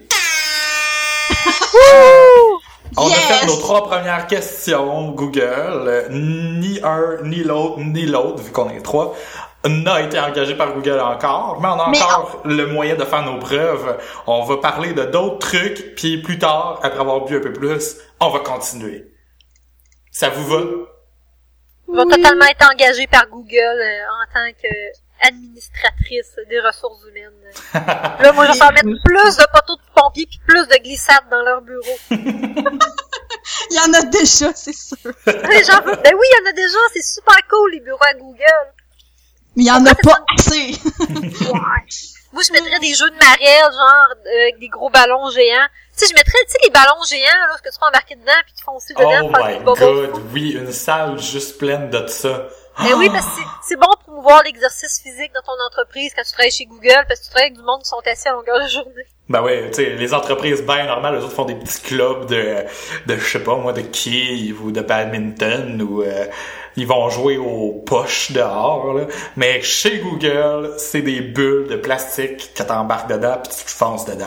On a fait nos trois premières questions Google. Euh, Ni un, ni l'autre, ni l'autre, vu qu'on est trois, n'a été engagé par Google encore. Mais on a Mais encore le moyen de faire nos preuves. On va parler de d'autres trucs, puis plus tard, après avoir bu un peu plus, on va continuer. Ça vous va? Vais Oui. totalement être engagée par Google euh, en tant que administratrice des ressources humaines. [LAUGHS] Là, moi, je vais faire mettre plus de poteaux de pompiers puis plus de glissades dans leur bureau. [LAUGHS] Il y en a déjà, c'est sûr. Les gens veulent- ben oui, il y en a déjà, c'est super cool, les bureaux à Google. Mais il y en a pas assez. [LAUGHS] Ouais. Moi, je mettrais des jeux de marelle, genre, euh, avec des gros ballons géants. Tu sais, je mettrais, tu sais, les ballons géants, là, que tu peux embarquer dedans puis tu fonces dedans Oh my god, oui, une salle juste pleine de ça. Ben oui, parce que c'est- bon pour promouvoir l'exercice physique dans ton entreprise quand tu travailles chez Google, parce que tu travailles avec du monde qui sont assis à longueur de journée. Ben ouais, tu sais, les entreprises bien normales, les autres font des petits clubs de, de je sais pas moi, de quilles ou de badminton ou euh, ils vont jouer aux poches dehors. Là. Mais chez Google, c'est des bulles de plastique que t'embarques dedans puis tu te fonces dedans.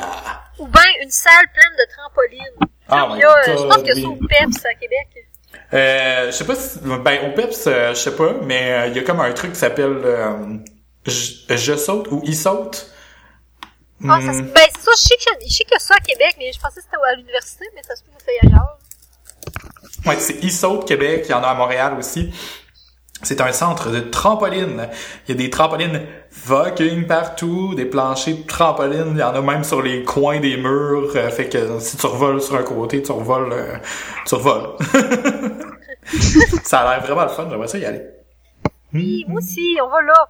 Ou ben une salle pleine de trampolines. Ah il y a, je pense que oui. c'est au PEPS à Québec. Euh, je sais pas si, ben au Peps, euh, je sais pas, mais euh, il y a comme un truc qui s'appelle euh, je, je saute ou il saute. Ah, ça, se- Hmm. ben c'est ça, je sais, que, je sais que ça à Québec, mais je pensais que c'était à l'université, mais ça se peut que c'est ailleurs. Ouais, c'est e Québec, il y en a à Montréal aussi. C'est un centre de trampolines. Il y a des trampolines fucking partout, des planchers de trampolines, il y en a même sur les coins des murs, euh, fait que si tu revoles sur un côté, tu revoles, euh, tu revoles. [LAUGHS] ça a l'air vraiment le fun, j'aimerais ça y aller. Oui, moi aussi, on va là.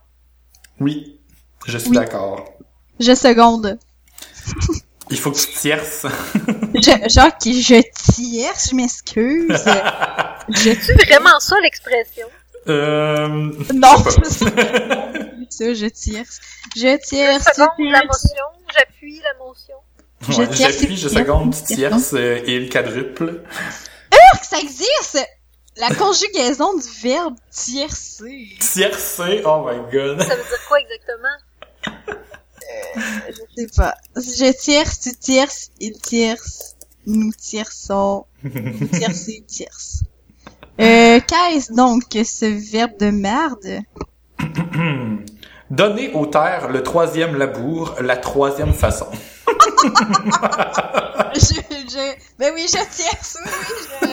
Oui, je suis Oui. d'accord. Je seconde. Il faut que tu tierces. [LAUGHS] Je, genre, qui je tire, je m'excuse. [LAUGHS] je C'est vraiment ça l'expression? Euh... Non, je sais pas. [LAUGHS] ça, je tire. Je tire, Je seconde tu la motion, j'appuie la motion. Ouais, J'appuie, je seconde, tu tierces. euh, et le quadruple. que ça existe! La conjugaison du verbe tiercer. Tiercer, oh my god. Ça veut dire quoi exactement? Je sais pas. Je tierce, tu tierces, il tierce, nous tierçons, [LAUGHS] vous tiercez, tierce. Euh, qu'est-ce donc ce verbe de merde? [CLEARS THROAT] Donner aux terres le troisième labour, la troisième façon. [LAUGHS] Je, je, ben oui, je tierce, oui, oui,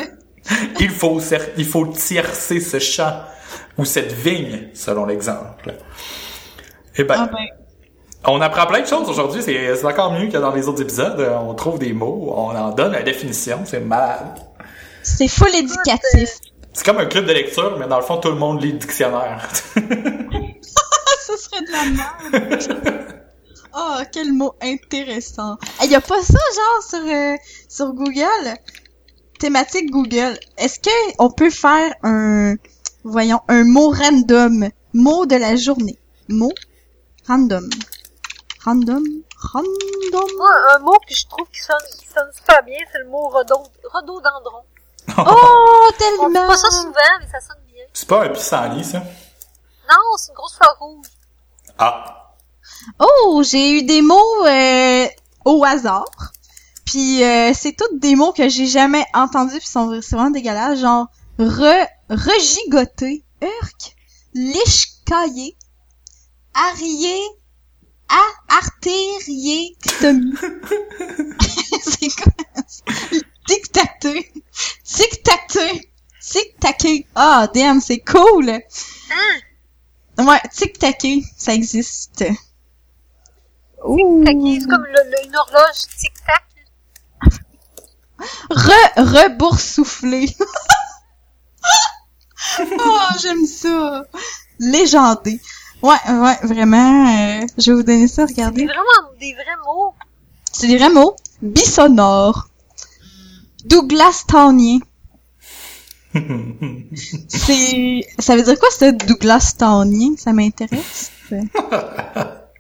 je... Il faut, il faut tiercer ce champ ou cette vigne, selon l'exemple. Eh ben, Ah ben, on apprend plein de choses aujourd'hui. C'est encore mieux que dans les autres épisodes. On trouve des mots, on en donne la définition. C'est malade. c'est full éducatif. C'est comme un club de lecture, mais dans le fond, tout le monde lit le dictionnaire. [LAUGHS] Ça serait de la merde. Oh, quel mot intéressant. Il y a pas ça, genre, sur, euh, sur Google? Thématique Google. Est-ce que on peut faire un, voyons, un mot random? Mot de la journée. Mot random. Random? Random? Moi, un mot que je trouve qui sonne, qui sonne super bien, c'est le mot rhodo- rhododendron. Oh, [LAUGHS] On tellement! pas ça souvent, mais ça sonne bien. C'est pas un pissenlit, ça? Non, c'est une grosse fleur rouge. Ah. Oh, j'ai eu des mots euh, au hasard. Puis euh, c'est tous des mots que j'ai jamais entendus puis sont c'est vraiment dégueulasse, genre re regigoter, urk, lichcailler, arier, a artériectomie. [LAUGHS] [LAUGHS] c'est quoi? Tic-tac-té. Tic-tac-té. Tic-taqué. Ah, damn, c'est cool. Hein? Ouais, tic-taqué, ça existe. Ouh. C'est comme le, le- une horloge tic-tac. Re, reboursouflé. [LAUGHS] oh, j'aime ça. Légendé. Ouais, ouais, vraiment. euh, je vais vous donner ça, C'est regardez. vraiment des vrais mots. C'est des vrais mots. Bisonore. Douglas Townien. [LAUGHS] C'est, ça veut dire quoi ce Douglas Townien? Ça m'intéresse. [LAUGHS]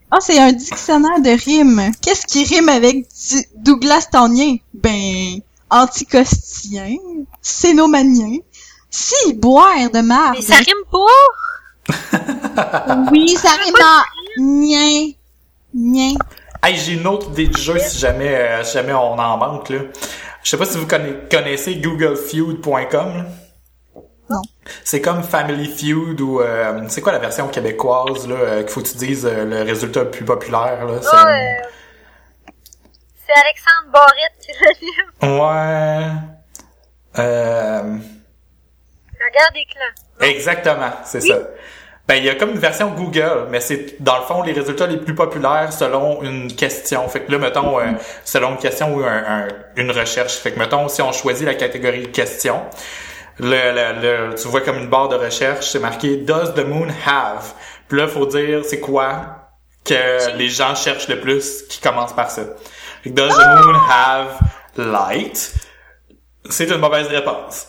Ah, c'est un dictionnaire de rimes. Qu'est-ce qui rime avec du- Douglas Townien? Ben, anticostien, cénomanien, si, boire de marde. Mais ça rime pas. [LAUGHS] Oui, ça rime en nien, nien. Hey, j'ai une autre idée de jeu si jamais, euh, si jamais on en manque, là. Je sais pas si vous conna- connaissez googlefeud.com. Non. C'est comme Family Feud ou euh, c'est quoi la version québécoise là euh, qu'il faut que tu dises euh, le résultat le plus populaire là? C'est- euh, c'est Alexandre Barrette qui livre. Ouais. Euh, La guerre des clans. exactement, c'est ça. Ben il y a comme une version Google, mais c'est dans le fond les résultats les plus populaires selon une question. Fait que là mettons euh, selon une question ou un- un- une recherche. Fait que mettons si on choisit la catégorie question, le, le, le- tu vois comme une barre de recherche, c'est marqué Does the moon have? Puis là, faut dire c'est quoi que les gens cherchent le plus qui commence par ça. Fait que Does the moon have light? C'est une mauvaise réponse.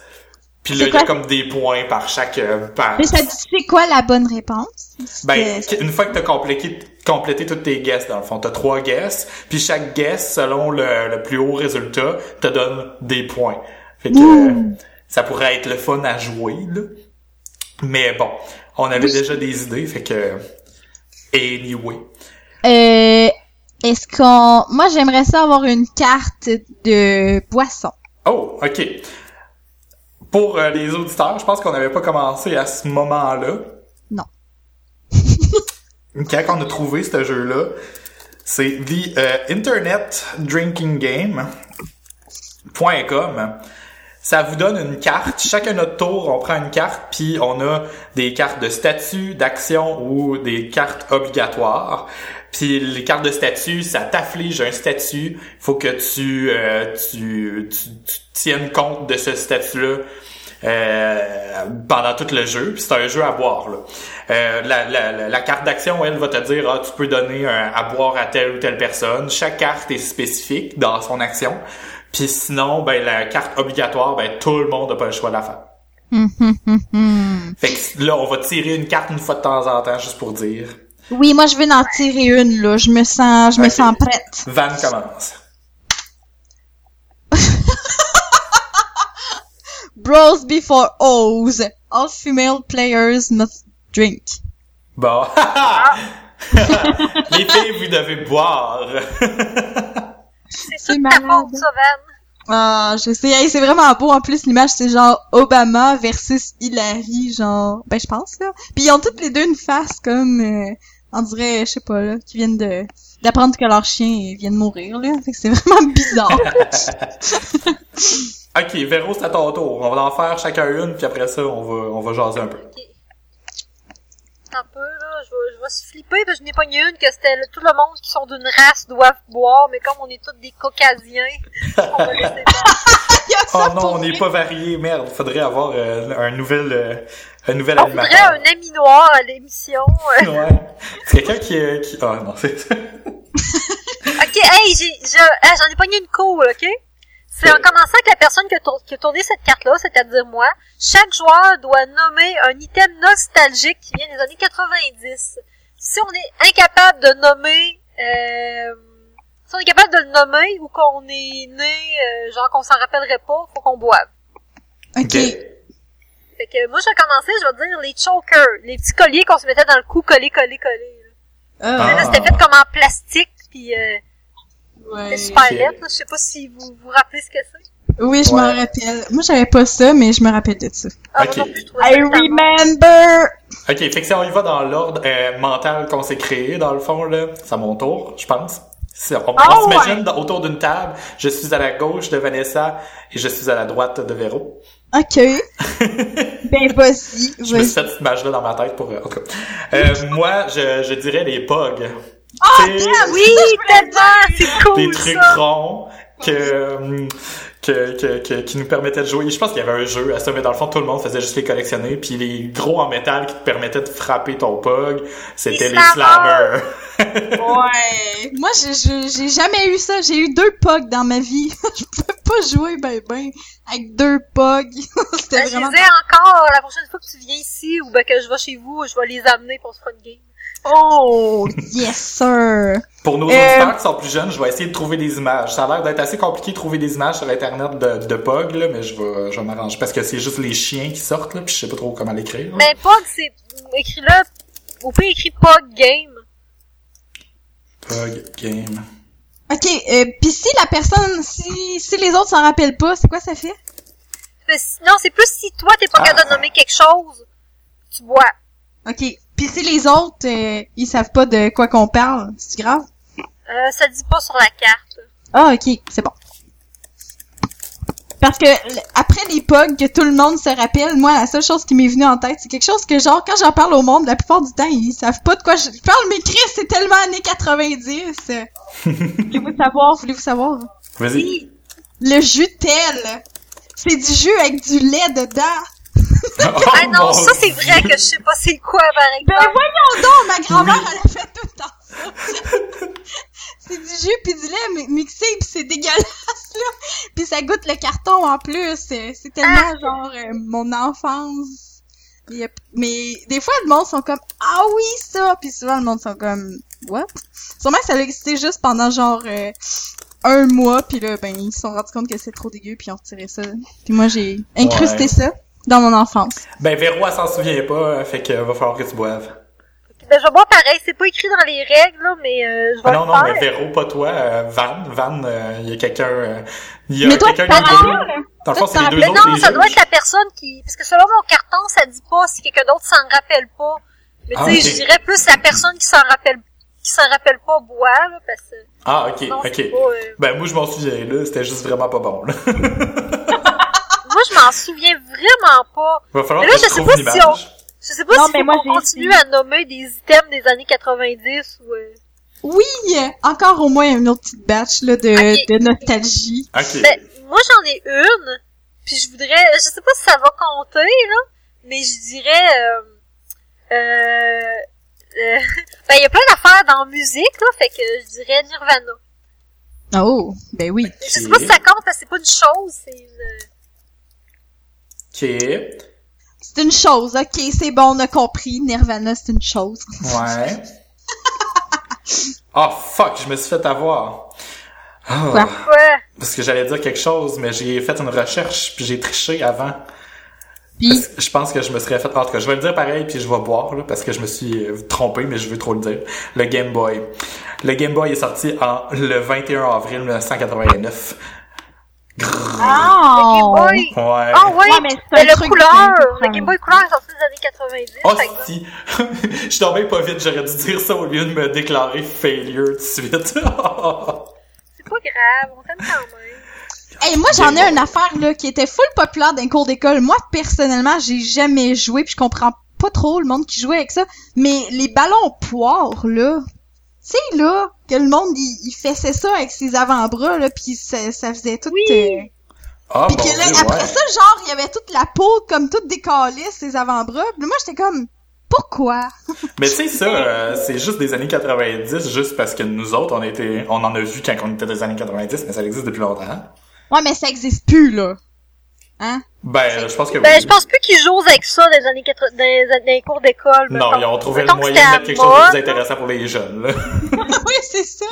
Puis là, il y a comme des points par chaque euh, par Mais ça dit c'est quoi la bonne réponse? ben, une fois que t'as complété, complété toutes tes guesses, dans le fond, t'as trois guesses, puis chaque guess, selon le, le plus haut résultat, te donne des points. Fait que Ouh. euh, ça pourrait être le fun à jouer, là. Mais bon, on avait déjà des idées, fait que... Anyway. Euh, est-ce qu'on, moi j'aimerais ça avoir une carte de boisson. Oh, OK. Pour euh, les auditeurs, je pense qu'on n'avait pas commencé à ce moment-là. Non. [LAUGHS] Quand on a trouvé ce jeu-là, c'est The euh, Internet Drinking Game.com. Ça vous donne une carte. Chacun notre tour, on prend une carte, puis on a des cartes de statut, d'action ou des cartes obligatoires. Puis les cartes de statut, ça t'afflige un statut. Il faut que tu, euh, tu, tu, tu tiennes compte de ce statut-là euh, pendant tout le jeu. Puis c'est un jeu à boire. Là. Euh, la, la, la, carte d'action, elle, va te dire ah, tu peux donner un, à boire à telle ou telle personne. Chaque carte est spécifique dans son action. Puis sinon, ben la carte obligatoire, ben tout le monde n'a pas le choix de la faire. [LAUGHS] Fait que là, on va tirer une carte une fois de temps en temps, juste pour dire. Oui, moi je vais en tirer une là. Je me sens, je me sens prête. Van commence. [LAUGHS] Bros before O's. All female players must drink. Bon. [LAUGHS] Les filles, vous devez boire. C'est malade. faute, ça, Van. Ah, je sais. Hey, c'est vraiment beau. En plus, l'image, c'est genre Obama versus Hillary, genre, ben, je pense, là. Puis ils ont toutes les deux une face comme, euh, on dirait, je sais pas, là, qui viennent de, d'apprendre que leur chien vient de mourir, là. Fait que c'est vraiment [LAUGHS] bizarre. [LAUGHS] ok, Véro, c'est à ton tour. On va en faire chacun une, puis après ça, on va, on va jaser un peu. Ok. Un peu, là, je vais, je vais se flipper, parce que je n'ai pas une que c'était le- tout le monde qui sont d'une race doivent boire, mais comme on est tous des caucasiens, [LAUGHS] on va laisser faire. Il y a Oh non, on n'est pas varié. Merde, faudrait avoir euh, un nouvel, euh, un nouvel On voudrait animateur. un ami noir à l'émission. Ouais. C'est quelqu'un qui, euh, qui... Ah non, c'est ça. [LAUGHS] Ok, hey, j'ai, je, j'en ai pogné une cool, ok? C'est en commençant avec la personne qui a, tour- qui a tourné cette carte-là, c'est-à-dire moi, chaque joueur doit nommer un item nostalgique qui vient des années 90. Si on est incapable de nommer, euh, si on est capable de le nommer ou qu'on est né, euh, genre qu'on s'en rappellerait pas, faut qu'on boive. Ok. Fait que moi, je vais commencer, je vais dire les chokers, les petits colliers qu'on se mettait dans le cou, collés, collés, collés. là. Ah, Mais là, c'était fait comme en plastique, puis euh, ouais. c'était super lettre. là. Je sais pas si vous vous rappelez ce que c'est. Oui, je Ouais. m'en rappelle. Moi, j'avais pas ça, mais je me rappelle de ça. Ah, Ok. moi non plus, je trouvais ça I remember! Ok, fait que si on y va dans l'ordre euh, mental qu'on s'est créé, dans le fond, là, c'est à mon tour, je pense. On, on Ah s'imagine autour d'une table, je suis à la gauche de Vanessa et je suis à la droite de Véro. Ok. [LAUGHS] ben, vas-y, Je me suis fait cette image-là dans ma tête pour... euh, en tout cas. Euh, moi, je, je dirais les pogs. Ah, C'est Oui! [LAUGHS] C'est cool, des trucs ça! ronds que, hum, que, que, que- qui nous permettaient de jouer. Je pense qu'il y avait un jeu à ça, mais dans le fond, tout le monde faisait juste les collectionner. Puis les gros en métal qui te permettaient de frapper ton pog, c'était Les les slammers. [LAUGHS] Ouais. Moi, j'ai- j'ai j'ai jamais eu ça. J'ai eu deux pogs dans ma vie. [LAUGHS] je pouvais pas jouer ben ben avec deux pogs. [LAUGHS] C'était Ben, je vraiment... ai encore la prochaine fois que tu viens ici ou ben que je vais chez vous, je vais les amener pour se faire une game. Oh, yes, sir. Pour nos Euh, auditeurs qui sont plus jeunes, je vais essayer de trouver des images. Ça a l'air d'être assez compliqué de trouver des images sur Internet de, de POG, là, mais je vais, je vais m'arranger. Parce que c'est juste les chiens qui sortent, là, puis je sais pas trop comment l'écrire. là. Mais POG, c'est écrit là, au pire écrit POG Game. POG Game. Ok, euh, pis si la personne, si, si les autres s'en rappellent pas, c'est quoi ça fait? Mais sinon, c'est plus si toi t'es pas Ah. capable de nommer quelque chose, tu bois. Ok, pis si les autres, euh, ils savent pas de quoi qu'on parle, c'est grave? Euh, ça dit pas sur la carte. Ah, ok, c'est bon. Parce que après les pogs que tout le monde se rappelle, moi la seule chose qui m'est venue en tête, c'est quelque chose que genre quand j'en parle au monde, la plupart du temps ils savent pas de quoi je parle, mais Chris c'est tellement années 90. [LAUGHS] voulez-vous savoir, voulez-vous savoir? Vas-y. Le jutel, c'est du jus avec du lait dedans. Oh, [LAUGHS] ah non, ça c'est vrai que je sais pas c'est quoi par Ben exemple. voyons donc, ma grand-mère elle a fait tout le temps ça. [LAUGHS] c'est du jus puis du lait mi- mixé puis c'est dégueulasse là. Puis ça goûte le carton en plus. C'est tellement genre euh, mon enfance. Mais des fois le monde sont comme ah oui ça puis souvent le monde sont comme what. Sûrement que ça a existé juste pendant genre euh, un mois puis là ben ils se sont rendus compte que c'est trop dégueu puis ils ont retiré ça. Puis moi j'ai incrusté Ouais. ça dans mon enfance. Ben, Véro, elle s'en souvient pas, fait que va falloir que tu boives. Ben je vais boire pareil, c'est pas écrit dans les règles là, mais euh, je vais Ah non, le non, faire. mais Véro, pas toi, euh, Van. Van, euh, il y a quelqu'un, euh, il y a Mais toi, quelqu'un? Dans le fond, Toi, c'est les t'en deux Mais autres, non, les ça doit être la personne qui... Parce que selon mon carton, ça dit pas si quelqu'un d'autre s'en rappelle pas. Mais tu Ah, sais, ok. je dirais plus la personne qui s'en rappelle qui s'en rappelle pas boit, là, parce que Ah, ok, non, ok. pas... euh, Ben, moi, je m'en souviens, là. C'était juste vraiment pas bon, là. [LAUGHS] Moi, je m'en souviens vraiment pas. Va falloir Mais là, que je sais pas si image. Je sais pas Non, si mais faut moi, qu'on j'ai continue à nommer des items des années 90 ou... euh, Oui, encore au moins une autre petite batch là, de, de nostalgie. Ok. Ben, moi, j'en ai une, puis je voudrais... Je sais pas si ça va compter, là, mais je dirais... Euh, euh, euh, [LAUGHS] ben, il y a plein d'affaires dans la musique, là, fait que je dirais Nirvana. Oh, ben oui. Je sais pas si ça compte parce que c'est pas une chose, c'est une... C'est une chose, ok, c'est bon, on a compris. Nirvana, c'est une chose. Ouais. Oh, [LAUGHS] fuck, je me suis fait avoir. Quoi? Ouais. Parce que j'allais dire quelque chose, mais j'ai fait une recherche, puis j'ai triché avant. Puis, Je pense que je me serais fait... En tout cas, je vais le dire pareil, puis je vais boire, là, parce que je me suis trompé, mais je veux trop le dire. Le Game Boy. Le Game Boy est sorti en le 21 avril 1989. Grrr. Le Game oh! Boy... Ouais. Ah ouais, Ouais, mais le truc couleur, le Game Boy couleur est sorti des années 90, Oh, si! [LAUGHS] Je suis tombé pas vite, j'aurais dû dire ça au lieu de me déclarer failure tout de suite. [LAUGHS] C'est pas grave, on t'aime quand même. Hey, moi, j'en ai une affaire, là, qui était full populaire d'un cours d'école. Moi, personnellement, j'ai jamais joué, puis je comprends pas trop le monde qui jouait avec ça. Mais les ballons poires, là, tu sais, là, que le monde, il, il faisait ça avec ses avant-bras, là, puis ça, ça faisait tout... Oui. euh, Ah, Puis bon que là, Dieu, après ouais. ça, genre, il y avait toute la peau comme toute décalée, ses avant-bras. Puis moi, j'étais comme, pourquoi? Mais tu sais, ça, [LAUGHS] euh, c'est juste des années 90, juste parce que nous autres, on était, on en a vu quand on était des années 90, mais ça existe depuis longtemps. Ouais, mais ça existe plus, là. Hein? Ben, je pense que Ben, je pense plus qu'ils jouent avec ça dans les années 80, dans les, cours d'école. Non, ils ont trouvé le moyen de mettre quelque chose de plus intéressant pour les jeunes, là. [LAUGHS] [LAUGHS] oui, c'est ça.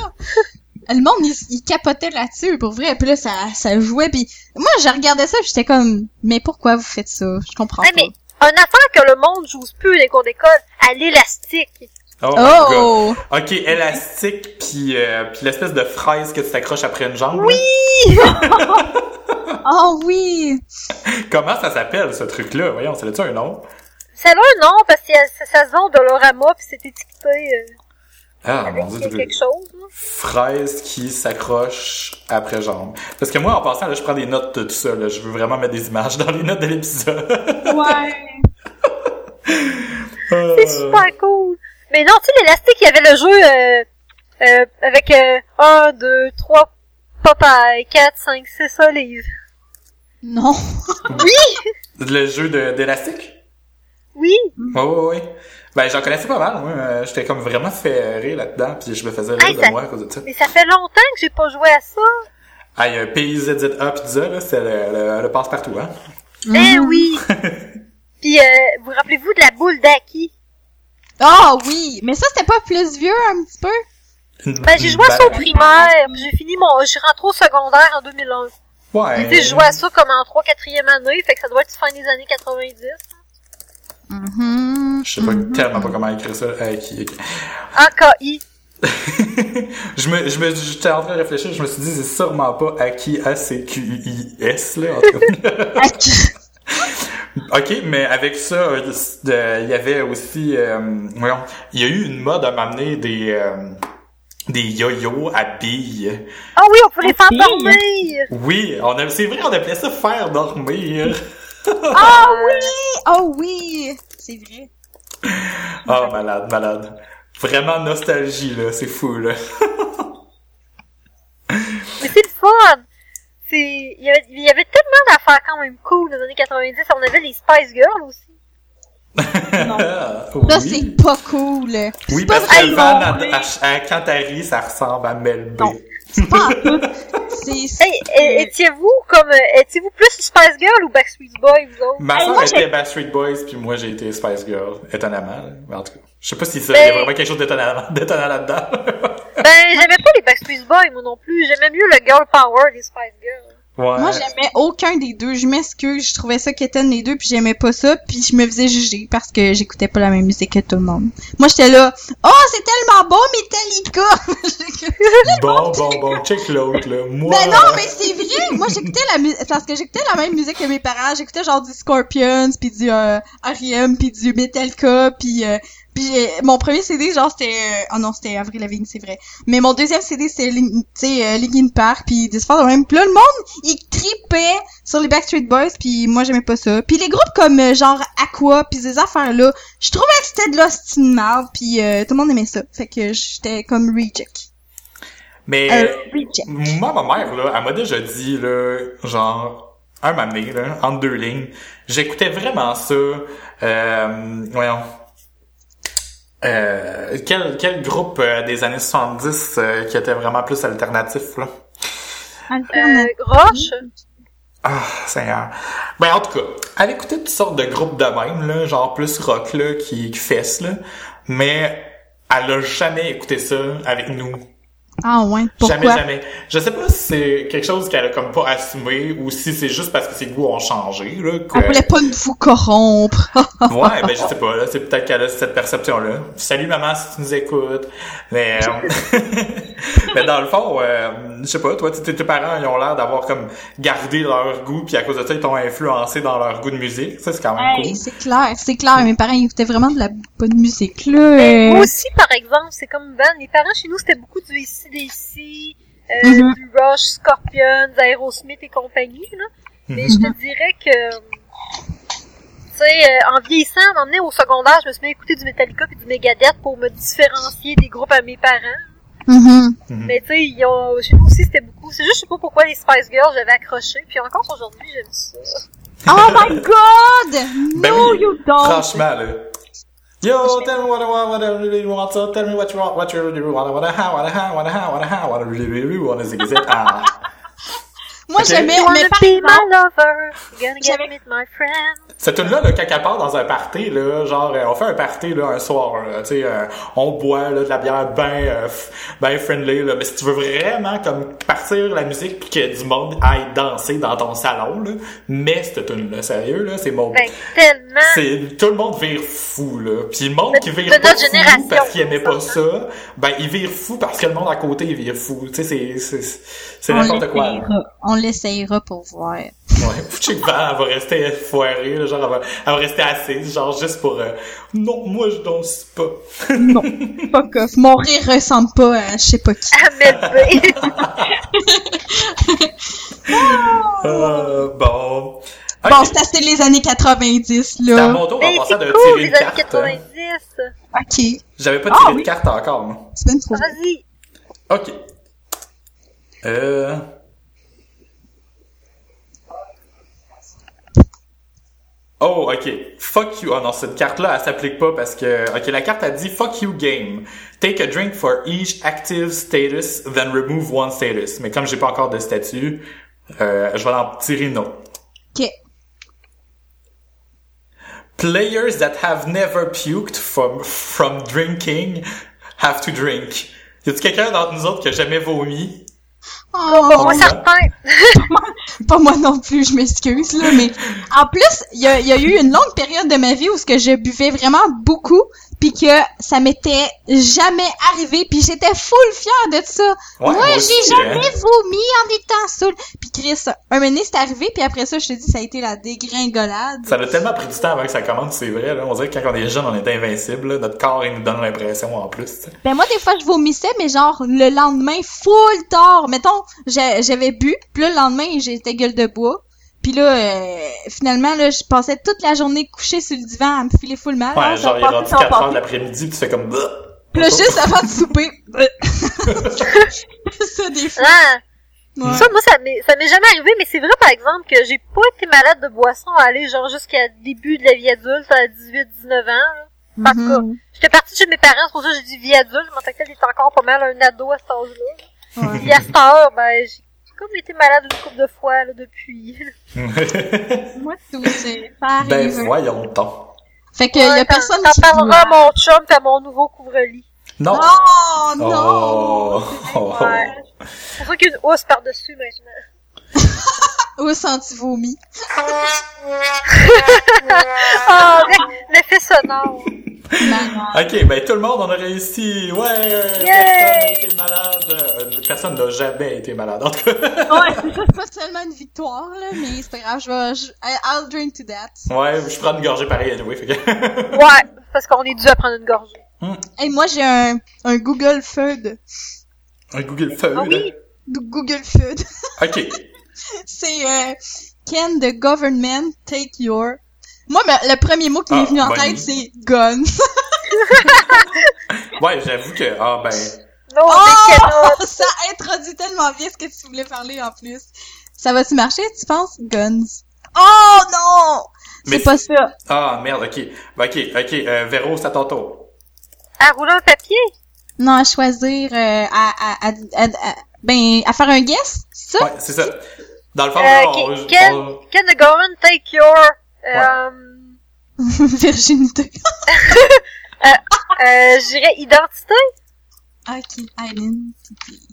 Le monde, il, il capotait là-dessus, pour vrai. Puis là, ça, ça jouait. Puis moi, je regardais ça, j'étais comme, mais pourquoi vous faites ça? Je comprends Ouais, pas. mais une affaire que le monde joue plus les cours d'école, à l'élastique. Oh, my God. Oh! Ok, élastique, puis euh, puis l'espèce de fraise que tu t'accroches après une jambe. Oui! Oh [LAUGHS] oui! [LAUGHS] Comment ça s'appelle, ce truc-là? Voyons, c'est là-tu un nom? Ça a un nom parce que ça, ça se vend au Dolorama puis c'est étiqueté euh, Ah, avec mon dieu, quelque chose. fraise qui s'accroche après jambe. Parce que moi, en passant, là, je prends des notes de tout ça. Là. Je veux vraiment mettre des images dans les notes de l'épisode. Ouais! Euh, [LAUGHS] C'est super cool. Mais non, tu sais, l'élastique, il y avait le jeu euh, euh, avec euh, 1, 2, 3 Popeye, 4, 5, c'est ça, livres. Non! Le jeu de- d'élastique? Oui, Oui, oui, oui. Ben, j'en connaissais pas mal, moi. Euh, J'étais comme vraiment fait rire là-dedans, puis je me faisais rire Hey, de ça- moi à cause de ça. mais ça fait longtemps que j'ai pas joué à ça. Ah, il y a un PIZZA Pizza, là, c'est le, le, le passe-partout, hein? Eh oui! [LAUGHS] Puis, euh, vous rappelez-vous de la boule d'Aki? Ah oui! Mais ça, c'était pas plus vieux, un petit peu? Ben, j'ai joué à ça au balle. primaire, j'ai fini mon... J'ai rentré au secondaire en 2001. Ouais. Tu je jouais à ça comme en 3 4 année, fait que ça doit être fin des années 90. Mhm. Je sais pas tellement pas comment écrire ça. Euh, qui, qui- AKI. [LAUGHS] je me, je me, j'étais en train de réfléchir, je me suis dit, c'est sûrement pas Aki A-C-Q-I-S, là, en tout cas. [LAUGHS] [LAUGHS] Ok, mais avec ça, euh, il y avait aussi, euh, voyons, il y a eu une mode à m'amener des, euh, des yo-yo à billes. Ah oui, on peut les faire dormir! Oui, on a, c'est vrai, on appelait ça faire dormir. Ah [LAUGHS] oui! Oh oui! C'est vrai. Oh, malade, malade. Vraiment nostalgie, là, c'est fou, là. [LAUGHS] Mais c'est le fun! C'est... Il y avait, il y avait tellement d'affaires quand même cool dans les années 90. On avait les Spice Girls aussi. Non. [LAUGHS] oui. Ça, c'est pas cool. Oui, C'est parce pas que Van, à, à- à- quand elle rit, ça ressemble à Mel B. Non. C'est pas [LAUGHS] étiez-vous comme... euh, Étiez-vous plus Spice Girl ou Backstreet Boys, vous autres? Ma Hey, soeur était Backstreet Boys, puis moi j'ai été Spice Girl, étonnamment. Mais en tout cas, je sais pas si ça, Ben- il y a vraiment quelque chose d'étonnant, [LAUGHS] d'étonnant là-dedans. Ben, j'aimais pas les Backstreet Boys, moi non plus. J'aimais mieux le girl power des Spice Girls. Ouais. Moi, j'aimais aucun des deux. Je m'excuse. Je trouvais ça qu'étaient les deux, puis j'aimais pas ça, puis je me faisais juger parce que j'écoutais pas la même musique que tout le monde. Moi, j'étais là, oh, c'est tellement bon, Metallica! [LAUGHS] Bon, bon, bon, check l'autre, là. Moi. Ben non, mais c'est vrai! Moi, j'écoutais la musique, parce que j'écoutais la même musique que mes parents. J'écoutais genre du Scorpions, puis du euh, R.E.M., puis du Metallica, puis euh, puis euh, mon premier CD, genre, c'était... Euh, oh non, c'était Avril Lavigne, c'est vrai. Mais mon deuxième CD, c'était, tu sais, euh, Linkin Park, puis des sports de même. Puis là, le monde, il tripait sur les Backstreet Boys, puis moi, j'aimais pas ça. Puis les groupes comme, euh, genre, Aqua, puis ces affaires-là, je trouvais que c'était de l'hostie de puis euh, tout le monde aimait ça. Fait que j'étais comme reject. Mais Euh, reject. moi, ma mère, là, elle m'a déjà dit, là, genre, un moment donné, là, entre deux lignes, j'écoutais vraiment ça. Euh, voyons. Euh, quel, quel groupe euh, des années 70 euh, qui était vraiment plus alternatif, là? Euh, Roche. Ah, Seigneur. Ben, en tout cas, elle écoutait toutes sortes de groupes de même, là, genre plus rock, là, qui, qui fesse, là. Mais elle a jamais écouté ça avec nous. Ah ouais, pourquoi? Jamais, jamais. Je sais pas si c'est quelque chose qu'elle a comme pas assumé ou si c'est juste parce que ses goûts ont changé, là. que- Elle voulait pas vous corrompre. [LAUGHS] Ouais, ben je sais pas, là, c'est peut-être qu'elle a cette perception-là. Salut maman si tu nous écoutes. Mais, euh, [LAUGHS] mais dans le fond, euh, je sais pas, toi, tes tes parents, ils ont l'air d'avoir comme gardé leur goût, puis à cause de ça, ils t'ont influencé dans leur goût de musique. Ça, c'est quand même Hey, cool. c'est clair, c'est clair. Mes parents ils écoutaient vraiment de la bonne musique, là. Mais Euh, moi aussi, par exemple, c'est comme Ben. Les parents chez nous, c'était beaucoup du ICDC, euh, Mhm. du Rush, Scorpions, Aerosmith et compagnie, là. Mais Mhm. je te dirais que, tu sais, euh, en vieillissant, donné, au secondaire, je me suis mis à écouter du Metallica puis du Megadeth pour me différencier des groupes à mes parents. mhm. Mhm. Mais tu sais, chez nous aussi, c'était beaucoup. C'est juste, je sais pas pourquoi les Spice Girls, j'avais accroché. Puis encore aujourd'hui, j'aime ça. Oh my god! Ben no, oui, you don't! Franchement, là. Yo, tell me what I want, what I really want, so tell me what you want, what you really want, I have, what I have, what I have, what I have, what I really, really want, is it? Ah. Moi, Moi, Ok. j'aimais, mais par exemple. Cette tune-là, là, quand elle part dans un party, là, genre, euh, on fait un party, là, un soir, là, tu sais, euh, on boit, là, de la bière ben, euh, ben friendly, là, mais si tu veux vraiment, comme, partir la musique pis que du monde aille danser dans ton salon, là, mais cette tune-là, sérieux, là, c'est mon... Ben, tellement. C'est, tout le monde vire fou, là. Puis le monde De- qui vire notre pas fou parce qu'il aimait pas ça, ça, ben, il vire fou parce que le monde à côté, il vire fou. Tu sais, c'est, c'est, n'importe quoi, là. l'essayera. On l'essayera pour voir. Ouais, Fouché que Val, elle va rester foirée, genre, elle va, elle va rester assise, genre, juste pour, euh, non, moi, je danse pas. [LAUGHS] Non, fuck off. Mon rire ressemble pas à je sais pas qui. B. [LAUGHS] Euh, bon. Bon, c'est assez les années 90, C'est à là. mon tour, on Mais va passer à c'est de cool, tirer les une années carte. 90. Ok. J'avais pas Ah, tiré oui. de carte encore, moi. C'est. Vas-y. Ok. Euh... Oh, ok. Fuck you. Oh non, cette carte-là, elle s'applique pas parce que... Ok, la carte a dit Fuck you game. Take a drink for each active status, then remove one status. Mais comme j'ai pas encore de statut, euh, je vais en tirer une autre. Ok. Players that have never puked from, from drinking have to drink. Y a-tu quelqu'un d'entre nous autres qui a jamais vomi? Oh, Pas moi certain. pas moi non plus, je m'excuse, là, mais en plus, il y a, y a eu une longue période de ma vie où ce que je buvais vraiment beaucoup, puis que ça m'était jamais arrivé, puis j'étais full fière de ça. Ouais, moi, moi j'ai jamais hein. vomi en étant saoule. Puis Chris, un donné, c'est arrivé, puis après ça, je te dis, ça a été la dégringolade. Ça a tellement pris du temps avant que ça commence, c'est vrai. Là. On dirait que quand on est jeune, on est invincible. là. Notre corps, il nous donne l'impression en plus. tu sais. Ben moi, des fois, je vomissais, mais genre, le lendemain, full tard. Mettons, j'avais bu, puis là, le lendemain, j'étais gueule de bois. Puis là, euh, finalement, là, je passais toute la journée couchée sur le divan à me filer full mal. Ouais, Ah, genre, il est rendu sans 4 heures passer. de l'après-midi, puis tu fais comme... Bah! Puis là, juste avant de souper. [LAUGHS] ça, des fois. Ah, Ouais. Ça, moi, ça m'est, ça m'est jamais arrivé, mais c'est vrai, par exemple, que j'ai pas été malade de boisson à aller, genre, jusqu'à début de la vie adulte, à 18-19 ans, là. En tout cas, Mhm. j'étais partie chez mes parents, c'est pour ça que j'ai dit vie adulte, mais en tant que tel, il était encore pas mal un ado à cet âge-là. Ouais. Puis à cette heure, ben, j'ai comme été malade une couple de fois, là, depuis. [LAUGHS] Moi, tout, c'est ben voyons donc. Fait que y Ouais, a personne t'en qui parlera à mon chum à mon nouveau couvre-lit. Non! Oh, non! Oh! Oh! Ouais. C'est pour ça qu'il y a une housse par-dessus, maintenant. [LAUGHS] Où senti-vomi? [LAUGHS] Ah, l'effet sonore. Ok, ben tout le monde, on a réussi! Ouais! Personne n'a été malade! Euh, Personne n'a jamais été malade, en tout cas. Ouais, c'est [LAUGHS] pas seulement une victoire, là, mais c'est pas grave, je vais, je- I'll drink to that. Ouais, je prends une gorgée pareil, anyway, fait que... [LAUGHS] Ouais, parce qu'on est dû à prendre une gorgée. Hey, moi, j'ai un, un Google Food. Un Google Feu, Ah oui? Google Food. Ok. [LAUGHS] c'est, euh, Can the government take your... Moi, me- le premier mot qui m'est Ah, venu en tête, c'est gun. [LAUGHS] Ouais, j'avoue que... Ah, ben... Non, Oh! mais. [LAUGHS] Ça introduit tellement bien ce que tu voulais parler en plus. Ça va-tu marcher, tu penses? Guns. Oh non! Mais C'est pas ça. Ah, merde, ok. Ben, Ok, ok, euh, Véro, c'est à ton tour. À rouler un papier? Non, à choisir, euh, à, à, à, à- à- ben, à faire un guess, c'est ça? Ouais, c'est ça. Dans le fond, Euh, on- can, on- can the government take your, euh, [LAUGHS] Virginité. [LAUGHS] euh, je dirais identité? Ok, identity.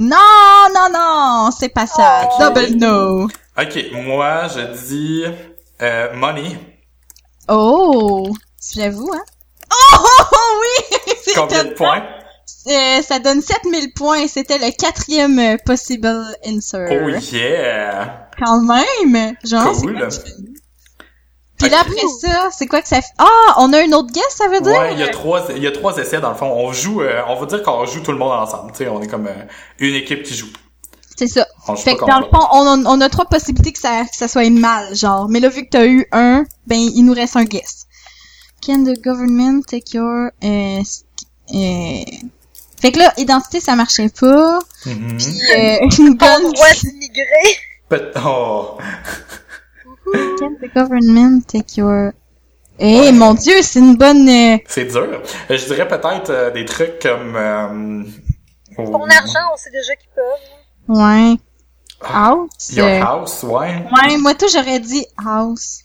Non, non, non, c'est pas ça. Ok. Double no. Ok, moi, je dis... Euh, money. Oh, j'avoue, hein? Oh, oh, oh, oui! C'est [LAUGHS] Combien de points? Euh, ça donne 7000 points et c'était le quatrième euh, possible answer. Oh yeah! Quand même! Genre, Cool. Puis là, après ça, c'est quoi que ça fait? Ah, on a un autre guess, ça veut dire? Ouais, il y a trois, il y a trois essais dans le fond. On joue, euh, on va dire qu'on joue tout le monde ensemble. Tu sais, on est comme euh, une équipe qui joue. C'est ça. On joue Fait que dans le fond, on a, on a trois possibilités que ça, que ça soit mal, genre. Mais là, vu que t'as eu un, ben, il nous reste un guess. Can the government take your, euh, euh... Fait que là, identité, ça marchait pas. Mhm. Puis, euh, Ton guns, droit d'immigré? Peut- oh. [LAUGHS] can the government take your... Eh, mon dieu, c'est une bonne... euh, C'est dur. Euh, Je dirais peut-être euh, des trucs comme... Euh, Ton argent, on sait déjà qu'ils peuvent. Ouais. House. Your euh, house, ouais. Ouais, moi tout j'aurais dit house.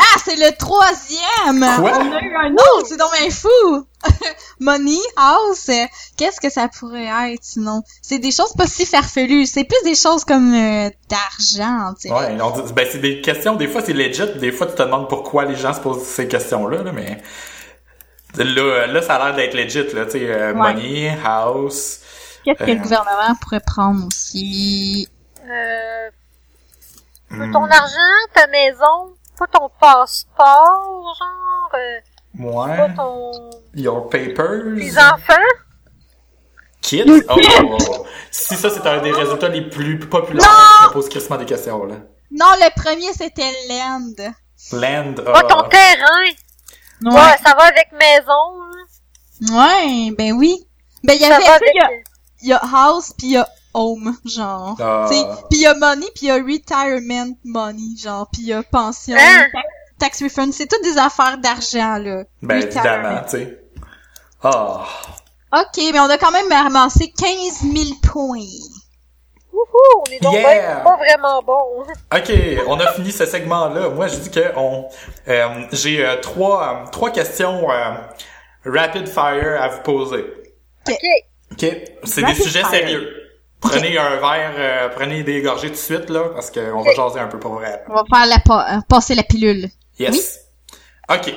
Ah, c'est le troisième! Quoi? On a eu un autre, c'est donc bien fou! [LAUGHS] Money, house, euh, qu'est-ce que ça pourrait être sinon? C'est des choses pas si farfelues, c'est plus des choses comme euh, d'argent, tu sais. Ouais, on dit- ben c'est des questions, des fois c'est legit, des fois tu te demandes pourquoi les gens se posent ces questions-là, là, mais là, là ça a l'air d'être legit, là, tu sais, euh, Ouais. money, house, Qu'est-ce que Euh. le gouvernement pourrait prendre aussi? Euh, hmm, ton argent, ta maison, pas ton passeport, genre, euh, ouais, pas ton... your papers, tes enfants? kids, oh, si ça c'est un des résultats les plus populaires, je me pose crissement des questions, là. Non, le premier c'était land. Land, Pas ton terrain. Ouais. Ouais, ça va avec maison. hein. Ouais, ben oui. Ben il y avait, il y, a house puis il y a home, genre. Ah. Puis il y a money puis il y a retirement money, genre. Puis il y a pension, Hein? tax, refund. C'est toutes des affaires d'argent, là. ben Retirement. évidemment, tu sais. Ah, Ok, mais on a quand même ramassé 15 000 points. Wouhou, on est donc Yeah. pas vraiment bon. Ok, on a fini ce segment-là. Moi, je dis que on, euh, j'ai euh, trois, euh, trois questions euh, rapid fire à vous poser. Ok. Ok, c'est des sujets fire. sérieux. Prenez un verre, euh, prenez des gorgées tout de suite là, parce qu'on va jaser un peu pour vrai. On va faire la pa- euh, passer la pilule. Yes. Ok.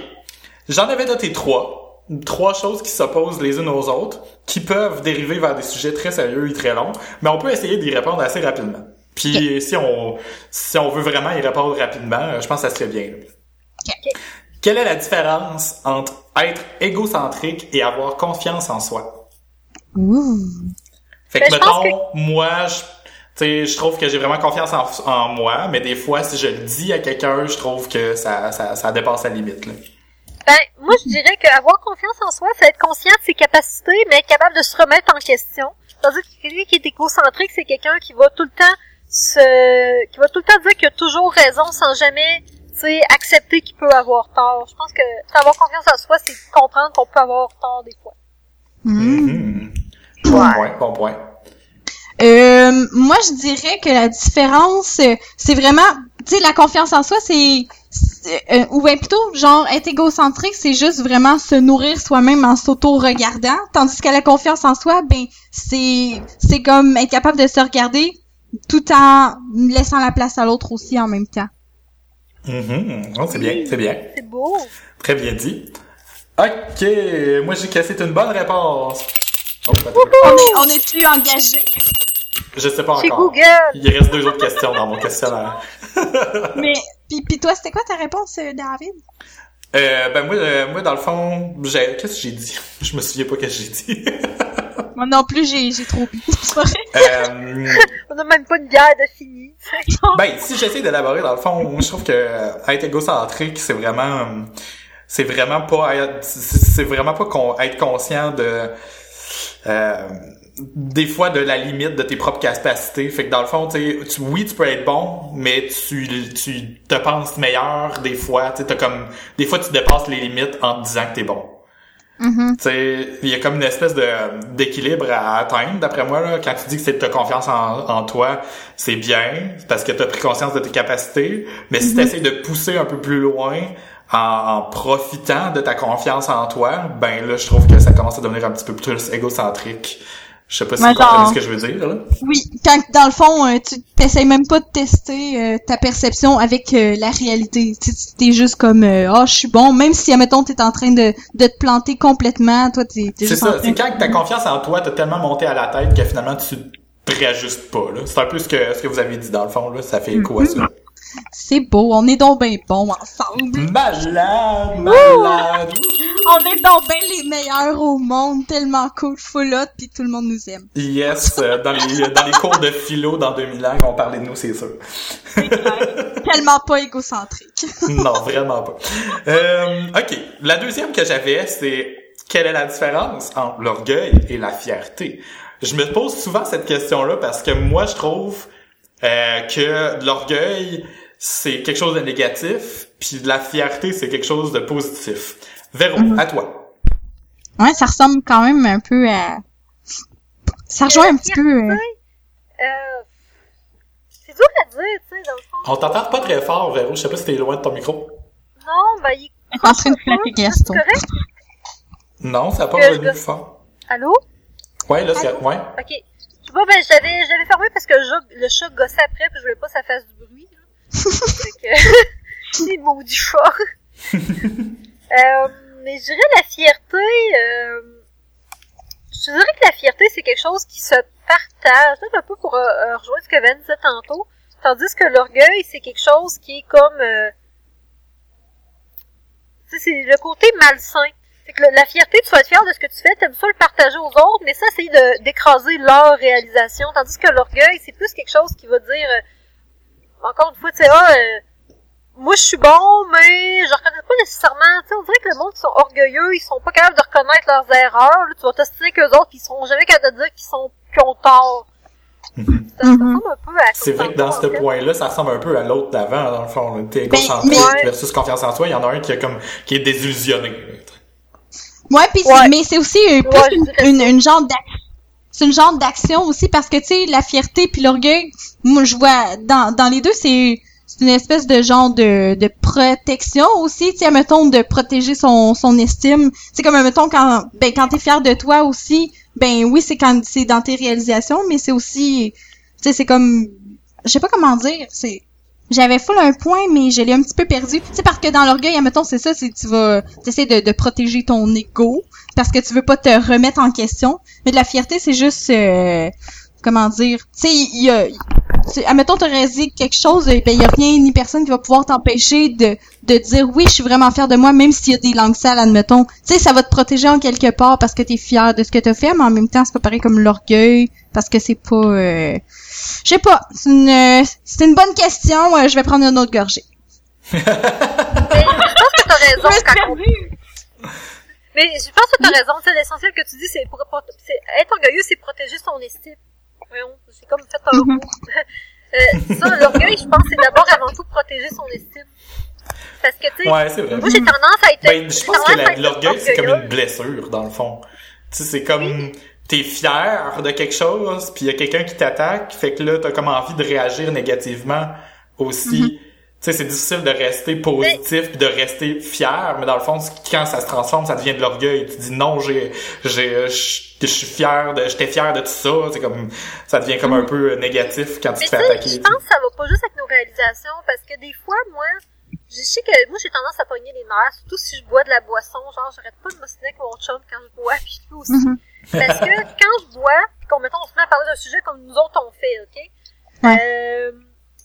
J'en avais noté trois. Trois choses qui s'opposent les unes aux autres, qui peuvent dériver vers des sujets très sérieux et très longs, mais on peut essayer d'y répondre assez rapidement. Puis si on si on veut vraiment y répondre rapidement, euh, je pense que ça serait bien. Quelle est la différence entre être égocentrique et avoir confiance en soi? Ouh. Fait que Ben, mettons, moi, je, tu sais, je trouve que j'ai vraiment confiance en, en moi, mais des fois, si je le dis à quelqu'un, je trouve que ça, ça, ça dépasse la limite. Là. Ben, moi, je dirais qu'avoir confiance en soi, c'est être conscient de ses capacités, mais être capable de se remettre en question. Tandis que quelqu'un qui est égocentrique, c'est quelqu'un qui va tout le temps se, qui va tout le temps dire qu'il a toujours raison sans jamais, tu sais, accepter qu'il peut avoir tort. Je pense que avoir confiance en soi, c'est comprendre qu'on peut avoir tort des fois. Hmm. Mhm. Bon point, bon point. Euh, moi, je dirais que la différence, euh, c'est vraiment, tu sais, la confiance en soi, c'est, euh, ou bien plutôt, genre, être égocentrique, c'est juste vraiment se nourrir soi-même en s'auto-regardant, tandis que la confiance en soi, ben, c'est, c'est comme être capable de se regarder tout en laissant la place à l'autre aussi en même temps. Mhm. Oh, c'est bien, c'est bien. C'est beau. Très bien dit. Ok, moi j'ai c'est une bonne réponse. Oh, On est, on est plus engagé? je sais pas Chez encore. Google. Il reste deux autres questions dans mon questionnaire. [LAUGHS] Mais, pis, pis toi, c'était quoi ta réponse, euh, David? Euh, ben moi, euh, moi dans le fond, j'ai... qu'est-ce que j'ai dit? [LAUGHS] Je me souviens pas ce que j'ai dit. [LAUGHS] Moi non plus, j'ai, j'ai trop bu. C'est pas vrai. euh, On n'a même pas une bière de fini. Ben, si j'essaie d'élaborer, dans le fond, moi, je trouve que euh, être égocentrique, c'est vraiment, c'est vraiment pas être, c'est c'est vraiment pas con- être conscient de, euh, des fois de la limite de tes propres capacités. Fait que dans le fond, tu tu- oui, tu peux être bon, mais tu, tu te penses meilleur des fois. Tu t'as comme, des fois, tu dépasses les limites en te disant que t'es bon. Tu sais, il y a comme une espèce de d'équilibre à atteindre, d'après moi, là. Quand tu dis que c'est de ta confiance en, en toi, c'est bien, parce que tu as pris conscience de tes capacités. Mais si tu essaies de pousser un peu plus loin en, en profitant de ta confiance en toi, ben là, je trouve que ça commence à devenir un petit peu plus égocentrique. Je sais pas si Ouais, vous comprenez ce que je veux dire, là. Oui, quand dans le fond, euh, tu t'essayes même pas de tester euh, ta perception avec euh, la réalité. Tu t'es juste comme euh, ah je suis bon, même si admettons t'es en train de, de te planter complètement, toi t'es, C'est ça. C'est quand ta confiance en toi t'as tellement monté à la tête que finalement tu te réajustes pas, là. C'est un peu ce que, ce que vous avez dit dans le fond, là. Ça fait écho à ça? C'est beau, on est donc bien bons ensemble. Malade, malade. On est donc bien les meilleurs au monde, tellement cool, full hot, puis tout le monde nous aime. Yes, euh, dans les, dans les cours de philo dans 2000 ans, ils vont parler de nous, c'est sûr. tellement pas égocentrique. [LAUGHS] Non, vraiment pas. Euh, ok, la deuxième que j'avais, c'est quelle est la différence entre l'orgueil et la fierté? Je me pose souvent cette question-là parce que moi, je trouve euh, que de l'orgueil, c'est quelque chose de négatif, puis de la fierté, c'est quelque chose de positif. Véro, à toi. Ouais, ça ressemble quand même un peu à... Ça rejoint un petit peu... euh, Euh, C'est dur à dire, tu sais, dans le fond. On t'entend pas très fort, Véro. Je sais pas si t'es loin de ton micro. Non, ben, il est en train de flatter c'est Gaston. correct. Non, ça a pas Que je revenu plus fort. Allô? Ouais, là, c'est... Ouais. Ok. Pas, ben, j'avais, j'avais fermé parce que le chat, le chat gossait après, puis je voulais pas que ça fasse du bruit, là. fait que, [LAUGHS] c'est maudit chat. [LAUGHS] euh, mais je dirais la fierté, euh, je dirais que la fierté, c'est quelque chose qui se partage, peut-être un peu pour euh, euh, rejoindre ce que Van disait tantôt, tandis que l'orgueil, c'est quelque chose qui est comme, euh, c'est le côté malsain. C'est que le- la fierté, tu vas être fier de ce que tu fais, t'aimes ça le partager aux autres, mais ça, c'est de, d'écraser leur réalisation. Tandis que l'orgueil, c'est plus quelque chose qui va dire, euh, encore une fois, tu sais, ah, euh, moi je suis bon, mais je reconnais pas nécessairement, tu sais, on dirait que le monde qui sont orgueilleux, ils sont pas capables de reconnaître leurs erreurs, là, tu vas t'ostiner qu'eux autres, ils sont jamais capables de dire qu'ils sont, qu'ils ont tort. Ça, ça ressemble un peu à C'est vrai que dans ce point-là, ça ressemble un peu à l'autre d'avant, dans le fond. T'es Ben, égocentrique mais- versus confiance en soi. Il y en a un qui est comme, qui est désillusionné. Ouais, puis c'est- Ouais. mais c'est aussi euh, plus Ouais, je une, une, une genre d'action. C'est une genre d'action aussi parce que tu sais la fierté puis l'orgueil, moi je vois dans dans les deux c'est c'est une espèce de genre de, de protection aussi, tu sais mettons de protéger son son estime. C'est comme mettons quand ben quand t'es fier de toi aussi, ben oui, c'est quand c'est dans tes réalisations, mais c'est aussi tu sais c'est comme je sais pas comment dire, c'est j'avais full un point, mais je l'ai un petit peu perdu. Sais, parce que dans l'orgueil, admettons, c'est ça, c'est tu vas, t'essaies de, de protéger ton ego, parce que tu veux pas te remettre en question. Mais de la fierté, c'est juste, euh, comment dire, tu sais, il y a, admettons, t'aurais dit quelque chose, eh ben, il y a rien ni personne qui va pouvoir t'empêcher de, de dire, oui, je suis vraiment fier de moi, même s'il y a des langues sales, admettons. Tu sais, ça va te protéger en quelque part parce que t'es fier de ce que t'as fait, mais en même temps, c'est pas pareil comme l'orgueil, parce que c'est pas, euh, je sais pas, c'est une, euh, c'est une bonne question, euh, je vais prendre une autre gorgée. Mais je pense que t'as raison quand on Mais je pense que t'as raison. C'est l'essentiel que tu dis, c'est pour, être orgueilleux, c'est protéger son estime. Voyons, j'ai comme fait un Mhm. mot. [LAUGHS] euh, ça, l'orgueil, je pense, c'est d'abord avant tout protéger son estime. Parce que tu sais, Ouais, c'est vrai. moi j'ai tendance à être. Ben, je pense que l'orgueil, c'est comme une blessure, dans le fond. Tu sais, c'est comme, t'es fier de quelque chose, puis il y a quelqu'un qui t'attaque, fait que là, t'as comme envie de réagir négativement aussi. Tu sais, c'est difficile de rester positif puis de rester fier, mais dans le fond, quand ça se transforme, ça devient de l'orgueil. Tu dis non, j'ai, j'ai, je suis fier de, j'étais fier de tout ça. C'est comme, ça devient comme un peu négatif quand tu Mais te fais attaquer. je pense que ça va pas juste avec nos réalisations, parce que des fois, moi, je sais que moi j'ai tendance à pogner les nerfs, surtout si je bois de la boisson, genre j'arrête pas de m'ostiner avec mon chum quand je bois, [LAUGHS] puis lui aussi. Mhm. Parce que [LAUGHS] quand je bois, pis qu'on mettons, on se met à parler d'un sujet comme nous autres on fait, ok? Ouais. Euh,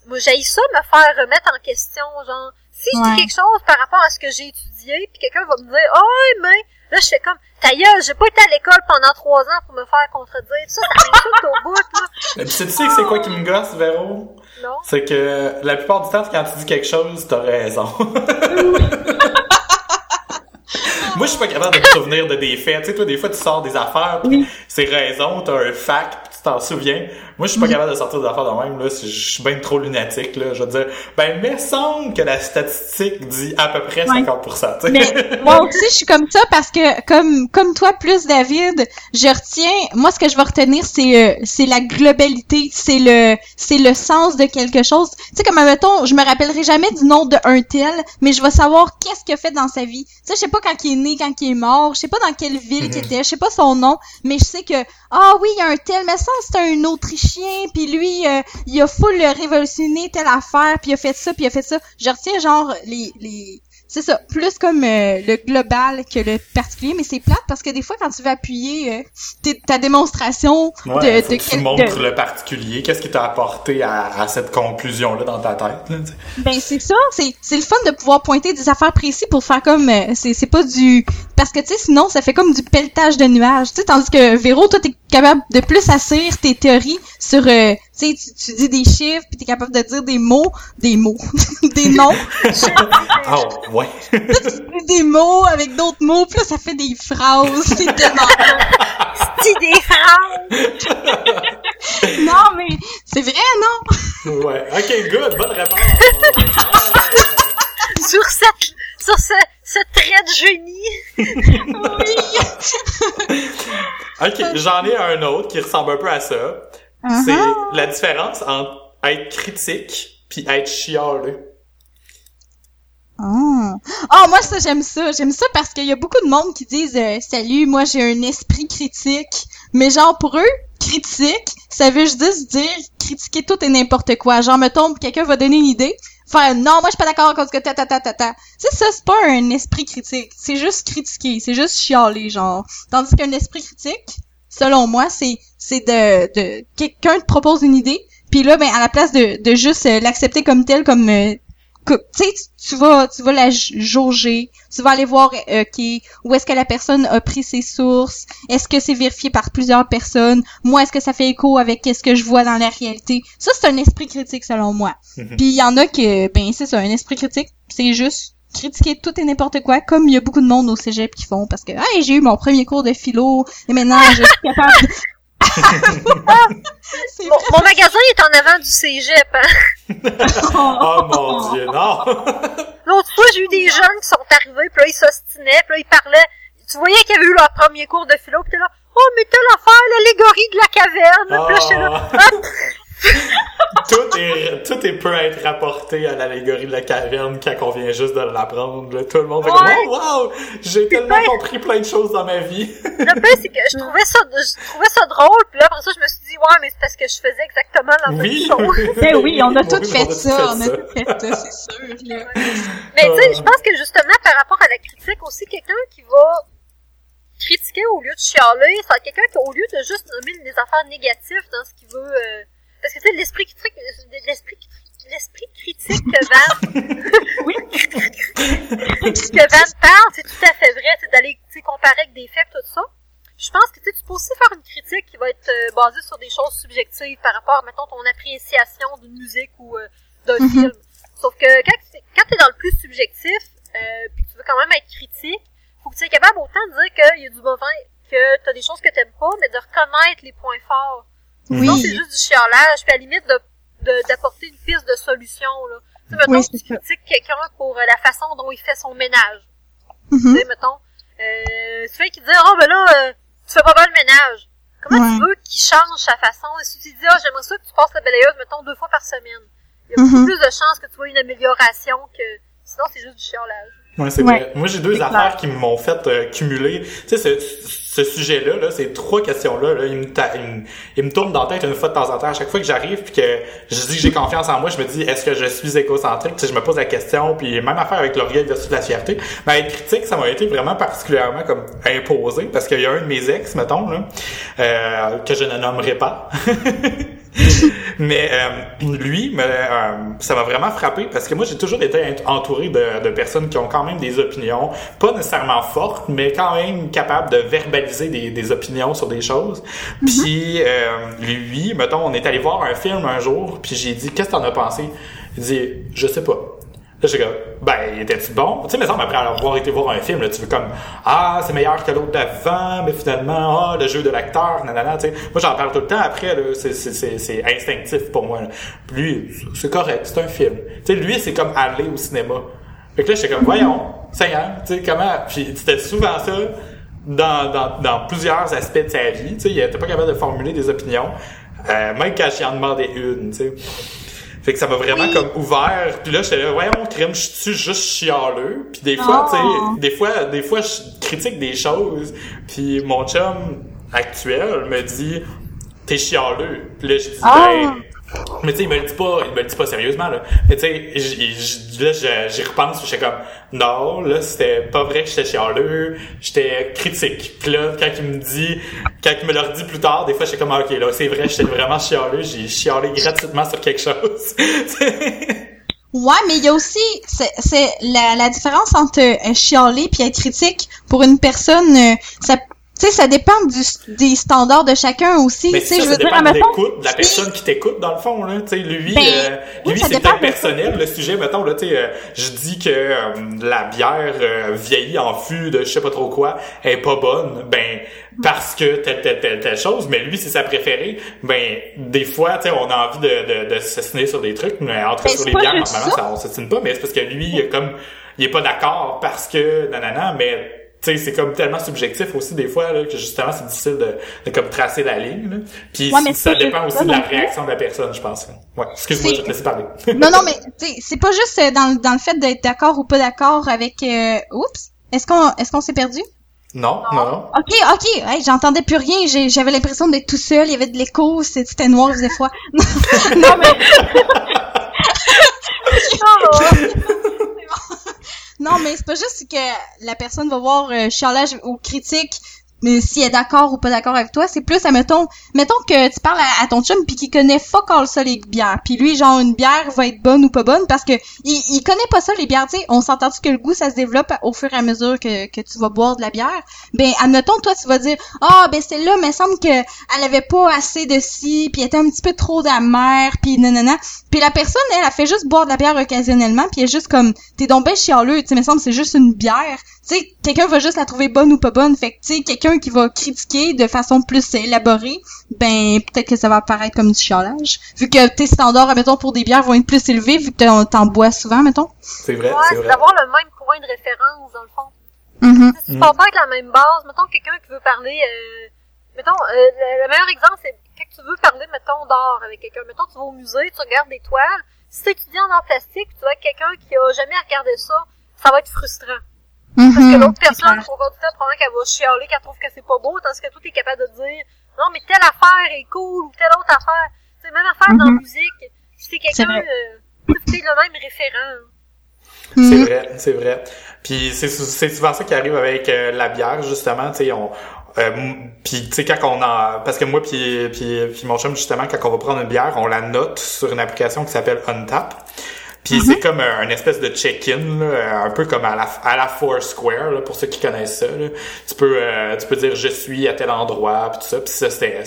moi j'ai ça me faire remettre en question, genre, si je Ouais. dis quelque chose par rapport à ce que j'ai étudié, puis quelqu'un va me dire, oh mais, là je fais comme, ta gueule, j'ai pas été à l'école pendant trois ans pour me faire contredire, ça, ça m'insulte au bout, là. Et puis, tu sais que c'est quoi qui me gosse, Véro? Non? C'est que la plupart du temps, quand tu dis quelque chose, t'as raison. [LAUGHS] Moi, je suis pas capable de me souvenir de des faits. Tu sais, toi, des fois, tu sors des affaires, pis c'est raison, t'as un fact, pis tu t'en souviens. Moi, je suis pas capable de sortir des affaires de même, là. Je suis bien trop lunatique, là. Je veux dire, ben, il me semble que la statistique dit à peu près 50%, tu sais. Mais [LAUGHS] moi aussi, je suis comme ça parce que comme comme toi plus David, je retiens moi ce que je vais retenir c'est euh, c'est la globalité, c'est le c'est le sens de quelque chose. Tu sais comme mettons, je me rappellerai jamais du nom de un tel, mais je vais savoir qu'est-ce qu'il a fait dans sa vie. Tu sais, je sais pas quand il est né, quand il est mort, je sais pas dans quelle ville qu'il était, je sais pas son nom, mais je sais que ah oui, il y a un tel, mais ça c'est un autrichien, puis lui euh, il a full révolutionné telle affaire, puis il a fait ça, puis il a fait ça. Je retiens genre les les c'est ça, plus comme euh, le global que le particulier, mais c'est plate parce que des fois quand tu veux appuyer euh, tes- ta démonstration Ouais, de, de que tu montres de- le particulier. Qu'est-ce qui t'a apporté à, à cette conclusion-là dans ta tête, là. Ben c'est ça, c'est c'est le fun de pouvoir pointer des affaires précises pour faire comme euh, c'est c'est pas du parce que tu sais sinon ça fait comme du pelletage de nuages, tu sais tandis que Véro toi t'es capable de plus assir tes théories sur euh, tu sais tu, tu dis des chiffres puis t'es capable de dire des mots, des mots, [LAUGHS] des noms, Ah, ouais. tu dis des mots avec d'autres mots, puis là ça fait des phrases, c'est tellement C'est des phrases! Non mais c'est vrai non? Ouais. Ok, good. Bonne réponse. sur cette, sur ce, ce trait de génie. Oui. Ok, j'en ai un autre qui ressemble un peu à ça. Uh-huh. C'est la différence entre être critique puis être chialeux. Oh. oh, moi ça j'aime ça, j'aime ça parce qu'il y a beaucoup de monde qui disent euh, salut, moi j'ai un esprit critique, mais genre pour eux, critique, ça veut juste dire critiquer tout et n'importe quoi. Genre mettons quelqu'un va donner une idée, faire non, moi je suis pas d'accord avec ce que ta ta ta ta ta. Sais ça c'est pas un esprit critique, c'est juste critiquer, c'est juste chialer genre. Tandis qu'un esprit critique, selon moi, c'est c'est de de quelqu'un te propose une idée, puis là ben à la place de de juste euh, l'accepter comme tel comme euh, tu sais, tu vas, tu vas la jauger, tu vas aller voir, euh, où est-ce que la personne a pris ses sources, est-ce que c'est vérifié par plusieurs personnes, moi, est-ce que ça fait écho avec ce que je vois dans la réalité? Ça, c'est un esprit critique, selon moi. Mhm. Puis il y en a que, ben, c'est ça, un esprit critique, c'est juste critiquer tout et n'importe quoi, comme il y a beaucoup de monde au cégep qui font, parce que, hey, j'ai eu mon premier cours de philo, et maintenant, je suis capable de... mon, mon, magasin est en avant du cégep, hein? [LAUGHS] oh mon dieu, non! [LAUGHS] L'autre fois, j'ai eu des jeunes qui sont arrivés, puis là, ils s'ostinaient, puis là, ils parlaient. Tu voyais qu'ils avaient eu leur premier cours de philo, puis t'es là, oh, mais t'as l'affaire, l'allégorie de la caverne! Oh. Puis là, là, hop! [LAUGHS] [LAUGHS] tout est tout est peut être rapporté à l'allégorie de la caverne quand on vient juste de l'apprendre. Tout le monde fait Ouais. comme oh wow, j'ai tellement compris plein de choses dans ma vie. Le pire, c'est que je trouvais ça, je trouvais ça drôle, puis là, après ça, je me suis dit, ouais, mais c'est parce que je faisais exactement la oui. même chose. [LAUGHS] Ben oui, on a Oui, tout oui, fait ça, on a fait tout fait ça, c'est sûr, là. Mais tu sais, je pense que justement, par rapport à la critique, aussi, quelqu'un qui va critiquer au lieu de chialer, c'est quelqu'un qui, au lieu de juste nommer des affaires négatives dans ce qu'il veut, euh, parce que tu sais, l'esprit critique, l'esprit l'esprit critique que Van, [LAUGHS] Oui. que Van parle, c'est tout à fait vrai, c'est d'aller, tu sais, comparer avec des faits, tout ça. Je pense que tu sais, tu peux aussi faire une critique qui va être euh, basée sur des choses subjectives par rapport, mettons, ton appréciation d'une musique ou euh, d'un Mhm. film. Sauf que quand, tu- t'es dans le plus subjectif, euh, puis que tu veux quand même être critique, faut que tu sois capable autant de dire qu'il y a du mauvais, que t'as des choses que t'aimes pas, mais de reconnaître les points forts. Sinon, c'est Oui, juste du chialage, puis à la limite de de- d'apporter une piste de solution, là. Tu sais, mettons, Oui, tu critiques quelqu'un pour euh, la façon dont il fait son ménage. Mhm. Tu sais, mettons, euh, tu fais qu'il dit, oh, ben là, euh, tu fais pas bien le ménage. Comment tu veux qu'il change sa façon? Et si tu dis, ah, j'aimerais ça que tu passes la balayeuse, mettons, deux fois par semaine. Il y a beaucoup Mhm. plus de chances que tu vois une amélioration que, sinon c'est juste du chiolage. Ouais, c'est Ouais. vrai. Moi, j'ai deux affaires clair. qui m'ont fait euh, cumuler. Tu sais, ce, ce sujet-là, là, ces trois questions-là, là, ils, me me, ils me tournent dans la tête une fois de temps en temps. À chaque fois que j'arrive puis que je dis que j'ai confiance en moi, je me dis, est-ce que je suis égocentrique? Tu sais, je me pose la question, puis même affaire avec l'orgueil versus la fierté. Mais être critique, ça m'a été vraiment particulièrement comme imposé, parce qu'il y a un de mes ex, mettons, là, euh, que je ne nommerai pas. [LAUGHS] Mais euh, lui, euh, ça m'a vraiment frappé parce que moi j'ai toujours été ent- entouré de, de personnes qui ont quand même des opinions, pas nécessairement fortes, mais quand même capables de verbaliser des, des opinions sur des choses. Puis euh, lui, mettons, on est allé voir un film un jour, puis j'ai dit qu'est-ce que t'en as pensé? Il dit je sais pas. Là, j'ai comme, ben, était-tu bon? Tu sais, mais ça, après avoir été voir un film, là, tu veux comme, ah, c'est meilleur que l'autre d'avant, mais finalement, ah, le jeu de l'acteur, nanana, tu sais. Moi, j'en parle tout le temps après, là, c'est, c'est, c'est, c'est instinctif pour moi, là. Lui, c'est correct, c'est un film. Tu sais, lui, c'est comme aller au cinéma. Fait que là, j'étais comme, voyons, Seigneur, tu sais, comment, puis c'était souvent ça, dans, dans, dans plusieurs aspects de sa vie, tu sais, il était pas capable de formuler des opinions, euh, même quand j'y en demandais une, tu sais. Fait que ça m'a vraiment comme ouvert. Puis là, j'étais là, voyons, crème, je suis juste chialeux. Puis des fois, Oh. tu sais, des fois, des fois, je critique des choses. Puis mon chum actuel me dit, t'es chialeux. Puis là, je dis, Ah. ben, mais tu sais, il me le dit pas, il me le dit pas sérieusement, là. Mais tu sais, là, j'y repense, j'étais comme, non, là, c'était pas vrai que j'étais chialeux, j'étais critique. Puis là, quand il me dit, quand il me le redit plus tard, des fois, j'étais comme, ah, ok, là, c'est vrai, j'étais vraiment chialeux, j'ai chialé gratuitement sur quelque chose. [LAUGHS] Ouais, mais il y a aussi c'est la, la différence entre euh, chialer puis être critique pour une personne euh, ça sais ça dépend du, des standards de chacun aussi Mais tu sais ça, je ça veux dire admettons, l'écoute de la personne qui t'écoute, dans le fond, là. Tu sais, lui, Ben, euh, oui, lui, c'est peut-être personnel, le sujet, mettons, là, tu sais, euh, je dis que euh, la bière euh, vieillie en fût de je sais pas trop quoi est pas bonne, ben, parce que telle, telle, telle, telle chose, mais lui, c'est sa préférée, ben, des fois, tu sais, on a envie de, de, de s'assiner sur des trucs, mais entre Ben, sur les bières, normalement, ça. ça, on s'assine pas, mais c'est parce que lui, comme, il est pas d'accord parce que, nanana, mais tu sais, c'est comme tellement subjectif aussi des fois là, que justement c'est difficile de, de comme tracer la ligne. Là. Puis Ouais, ça dépend aussi de la réaction de la personne, je pense. Ouais, excuse-moi, je te laisser parler. [LAUGHS] Non, non, mais [LAUGHS] c'est pas juste euh, dans, le- dans le fait d'être d'accord ou pas d'accord avec... euh, Oups! Est-ce qu'on est-ce qu'on s'est perdu? non, non, non. Ok, ok, hey, j'entendais plus rien, j'ai- j'avais l'impression d'être tout seul, il y avait de l'écho, c'était noir, il faisait froid. non, mais... [LAUGHS] Non, c'est que la personne va voir euh, chialage ou critique, mais si est d'accord ou pas d'accord avec toi, c'est plus, admettons, mettons que tu parles à, ton chum puis qu'il connaît fuck all ça les bières, puis lui, genre, une bière va être bonne ou pas bonne parce que il, connaît pas ça les bières, tu sais, on s'entend que le goût, ça se développe au fur et à mesure que, que tu vas boire de la bière, ben, admettons, toi, tu vas dire, ah, ben, celle-là, mais semble que elle avait pas assez de ci, puis elle était un petit peu trop d'amère, puis nanana, puis la personne, elle, elle fait juste boire de la bière occasionnellement, puis elle est juste comme, t'es donc ben chialeux, tu sais, mais semble que c'est juste une bière. Tu sais, quelqu'un va juste la trouver bonne ou pas bonne. Fait que, tu sais, quelqu'un qui va critiquer de façon plus élaborée, ben, peut-être que ça va apparaître comme du chialage. Vu que tes standards, mettons, pour des bières vont être plus élevés, vu que t'en- bois souvent, mettons. C'est vrai, Ouais, c'est d'avoir le même point de référence, dans le fond. Mhm. Si tu pars pas avec la même base, mettons quelqu'un qui veut parler, euh, mettons, euh, le, le meilleur exemple, c'est quand tu veux parler, mettons, d'art avec quelqu'un. Mettons, tu vas au musée, tu regardes des toiles. Si tu étudies en art plastique, tu vas avec quelqu'un qui a jamais regardé ça, ça va être frustrant. Parce que Mhm. l'autre C'est personne, au du temps, probablement qu'elle va chialer, qu'elle trouve que c'est pas beau, tandis que toi, t'es capable de dire, non, mais telle affaire est cool, ou telle autre affaire. C'est même affaire dans la Mhm. musique. Si t'es C'est quelqu'un, vrai. euh, le même référent. C'est Mhm. vrai, c'est vrai. Puis c'est c'est souvent ça qui arrive avec euh, la bière justement, tu sais on euh, puis tu sais quand on en parce que moi puis puis puis mon chum justement quand on va prendre une bière, on la note sur une application qui s'appelle Untap. Puis c'est comme un, un espèce de check-in, là, un peu comme à la, à la Foursquare, là, pour ceux qui connaissent ça. Là. Tu peux euh, tu peux dire je suis à tel endroit, puis tout ça. Puis ça, c'était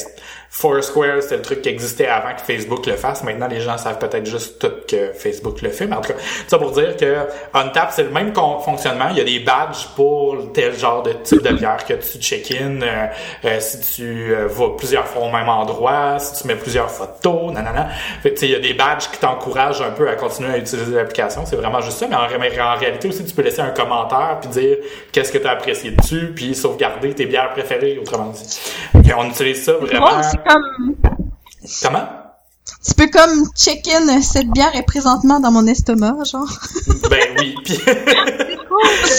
Foursquare, c'était le truc qui existait avant que Facebook le fasse. Maintenant, les gens savent peut-être juste tout que Facebook le fait. Mais en tout cas, ça pour dire que Untap, c'est le même fonctionnement. Il y a des badges pour tel genre de type de bière que tu check-in. euh, euh, si tu euh, vas plusieurs fois au même endroit, si tu mets plusieurs photos, nanana. Fait que, il y a des badges qui t'encouragent un peu à continuer à utiliser l'application. C'est vraiment juste ça. Mais en, ré- en réalité aussi, tu peux laisser un commentaire puis dire qu'est-ce que tu as apprécié dessus puis sauvegarder tes bières préférées, autrement dit. Fait qu'on utilise ça vraiment. C'est comme... Comment? Tu peux comme check-in, cette bière est présentement dans mon estomac, genre. Ben oui. Puis... [LAUGHS]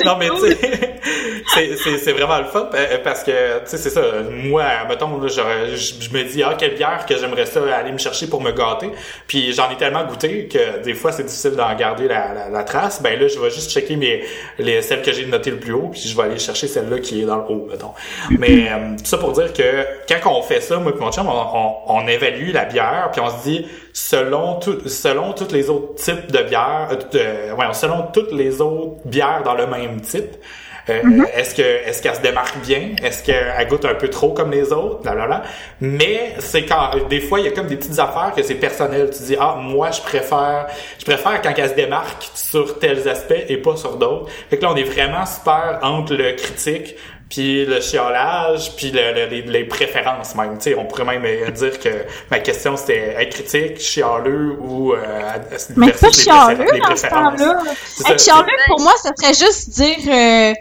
non mais tu sais, [LAUGHS] c'est vraiment le fun euh, parce que tu sais c'est ça. Moi, mettons là, je, je, me dis ah quelle bière que j'aimerais ça aller me chercher pour me gâter. Puis j'en ai tellement goûté que des fois c'est difficile d'en garder la, la, la trace. Ben là je vais juste checker mes les celles que j'ai notées le plus haut puis je vais aller chercher celle-là qui est dans le haut mettons. Mais euh, tout ça pour dire que quand on fait ça, moi et mon chum, on, on, on évalue la bière puis on se dit selon tout, selon tous les autres types de bières, euh, ouais, selon toutes les autres bières dans le même type. euh, Est-ce que est-ce qu'elle se démarque bien? Est-ce qu'elle goûte un peu trop comme les autres? Blablabla. Mais c'est quand des fois il y a comme des petites affaires que c'est personnel. Tu dis ah moi je préfère je préfère quand elle se démarque sur tels aspects et pas sur d'autres. Fait que là on est vraiment super entre le critique puis le chiolage, puis le- le- les, les préférences même. Tu sais, on pourrait même euh, dire que ma question c'était être critique, chialeux ou euh, Mais pas chialeux les dans ce temps-là. Être chialeux, pour moi, ça serait juste dire, euh,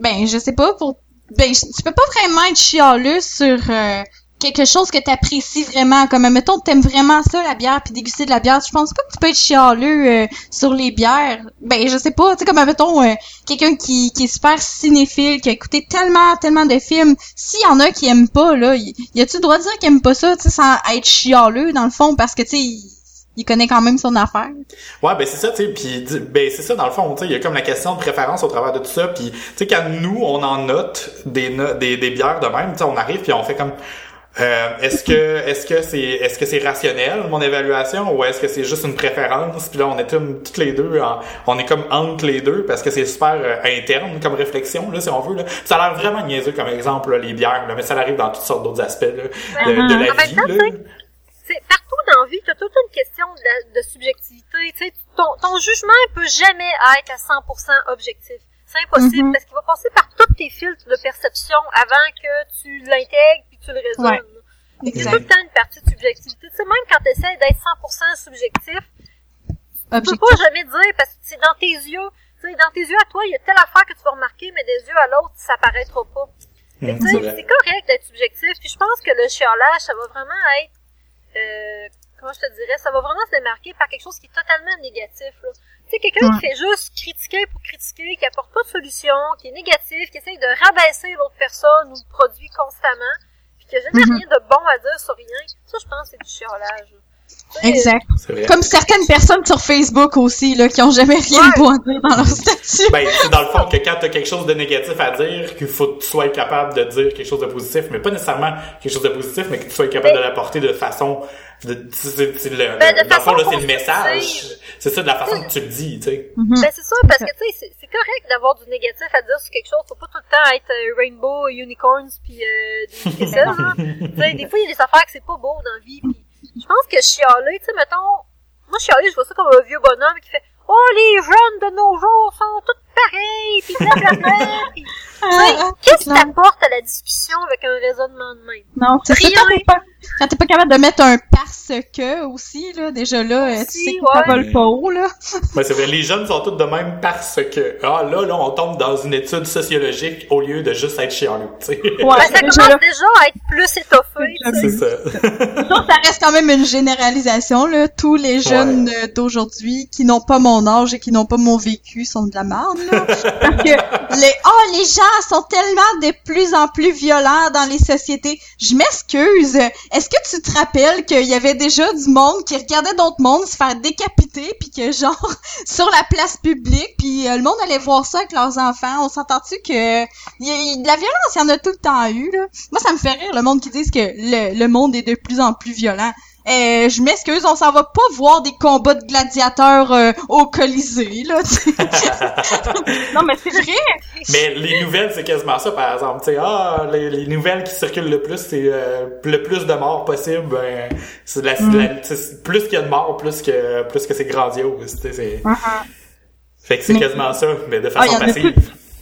ben, je sais pas, pour, ben, tu peux pas vraiment être chialeux sur euh, quelque chose que t'apprécies vraiment. Comme, mettons, t'aimes vraiment ça, la bière, puis déguster de la bière. Je pense pas que tu peux être chialeux euh, sur les bières. Ben, je sais pas, tu sais, comme, mettons, euh, quelqu'un qui, qui est super cinéphile, qui a écouté tellement, tellement de films. S'il y en a qui aiment pas, là, y, a-tu le droit de dire qu'il aime pas ça, tu sais, sans être chialeux, dans le fond, parce que, tu sais, il, connaît quand même son affaire? Ouais, ben c'est ça, tu sais, puis ben c'est ça dans le fond, tu sais, il y a comme la question de préférence au travers de tout ça, puis tu sais quand nous on en note des des, des bières de même, tu sais, on arrive puis on fait comme euh, est-ce que est-ce que c'est est-ce que c'est rationnel mon évaluation ou est-ce que c'est juste une préférence? Puis là on est comme toutes les deux en- on est comme entre les deux parce que c'est super euh, interne comme réflexion là si on veut là ça a l'air vraiment niaiseux comme exemple là, les bières là, mais ça arrive dans toutes sortes d'autres aspects là, de, de la En même vie temps, là. partout dans la vie, t'as toute une question de, la- de subjectivité. Tu sais, ton, ton jugement peut jamais être à 100% objectif. C'est impossible Mhm. parce qu'il va passer par tous tes filtres de perception avant que tu l'intègres tu le raisonnes. Ouais. Que C'est Exact. tout le temps une partie de subjectivité. Tu sais, même quand tu essaies d'être 100% subjectif, tu peux Objectif. pas jamais dire parce que c'est dans tes yeux. Tu sais, dans tes yeux à toi, il y a telle affaire que tu vas remarquer, mais des yeux à l'autre, ça paraîtra pas. Fait que, tu sais, c'est vrai. c'est correct d'être subjectif. Puis je pense que le chiolage, ça va vraiment être, euh, comment je te dirais, ça va vraiment se démarquer par quelque chose qui est totalement négatif. Là. Tu sais, quelqu'un qui fait juste critiquer pour critiquer, qui apporte pas de solution, qui est négatif, qui essaye de rabaisser l'autre personne ou le produit constamment, qui a jamais Mhm. rien de bon à dire sur rien. Ça, je pense que c'est du chiolage. Exact. Comme certaines personnes sur Facebook aussi, là, qui ont jamais rien Ouais. de bon à dire dans leur statut. Ben, c'est dans le fond que quand t'as quelque chose de négatif à dire, qu'il faut que tu sois capable de dire quelque chose de positif, mais pas nécessairement quelque chose de positif, mais que tu sois capable de l'apporter de façon, c'est, le, Ben, de dans le fond, façon là, c'est le constructive. message. C'est ça, de la façon que tu le dis, tu sais. Mhm. Ben c'est ça, parce que tu sais, c'est- correct d'avoir du négatif à dire sur quelque chose. Faut pas tout le temps être euh, rainbow, unicorns, puis euh, des hein. [LAUGHS] Sais, des fois, il y a des affaires que c'est pas beau dans la vie. Puis je pense que chialer, tu sais, mettons, moi chialer, je vois ça comme un vieux bonhomme qui fait « Oh, les jeunes de nos jours sont tous pareils, puis blablabla. [LAUGHS] Puis, Ah, Qu'est-ce qui non. t'apporte à la discussion avec un raisonnement de même? Non, c'est ça, pas, quand t'es pas capable de mettre un parce que aussi, là, déjà là, euh, tu sais que ça vole pas haut, là. Ben, c'est vrai, les jeunes sont tous de même parce que, ah, là, là, on tombe dans une étude sociologique au lieu de juste être chialeux, tu sais. Ouais, Ben, ça commence déjà à être plus étoffé. C'est ça. Ça, ça reste quand même une généralisation, là. Tous les jeunes euh, d'aujourd'hui qui n'ont pas mon âge et qui n'ont pas mon vécu sont de la merde, là. [LAUGHS] Parce que les, oh, les gens sont tellement de plus en plus violents dans les sociétés. Je m'excuse. Est-ce que tu te rappelles qu'il y avait déjà du monde qui regardait d'autres mondes se faire décapiter puis que genre, [LAUGHS] sur la place publique puis euh, le monde allait voir ça avec leurs enfants? On s'entend-tu que de la violence, il y en a tout le temps eu, là. Moi, ça me fait rire, le monde qui disent que le, le monde est de plus en plus violent. Euh, je m'excuse, on s'en va pas voir des combats de gladiateurs euh, au Colisée, là. [LAUGHS] non, mais c'est vrai. Mais les nouvelles, c'est quasiment ça, par exemple. Tu sais, ah, les, les nouvelles qui circulent le plus, c'est euh, le plus de morts possible. Ben, c'est la, Mm. la- c'est- plus qu'il y a de morts, plus que plus que c'est grandiose. tu sais, c'est- Fait que c'est quasiment ça, mais de Ah, façon passive.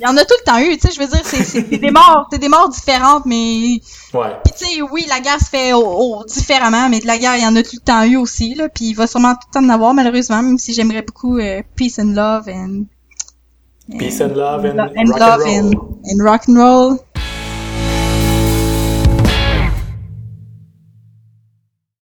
Il y en a tout le temps eu, tu sais, je veux dire, c'est des morts, c'est des morts différentes, mais Ouais. Puis tu sais, oui, la guerre se fait au- au- différemment, mais de la guerre, il y en a tout le temps eu aussi, là. Puis il va sûrement tout le temps en avoir, malheureusement, même si j'aimerais beaucoup euh, peace and love and... Peace and love and, and rock love and, and rock and roll.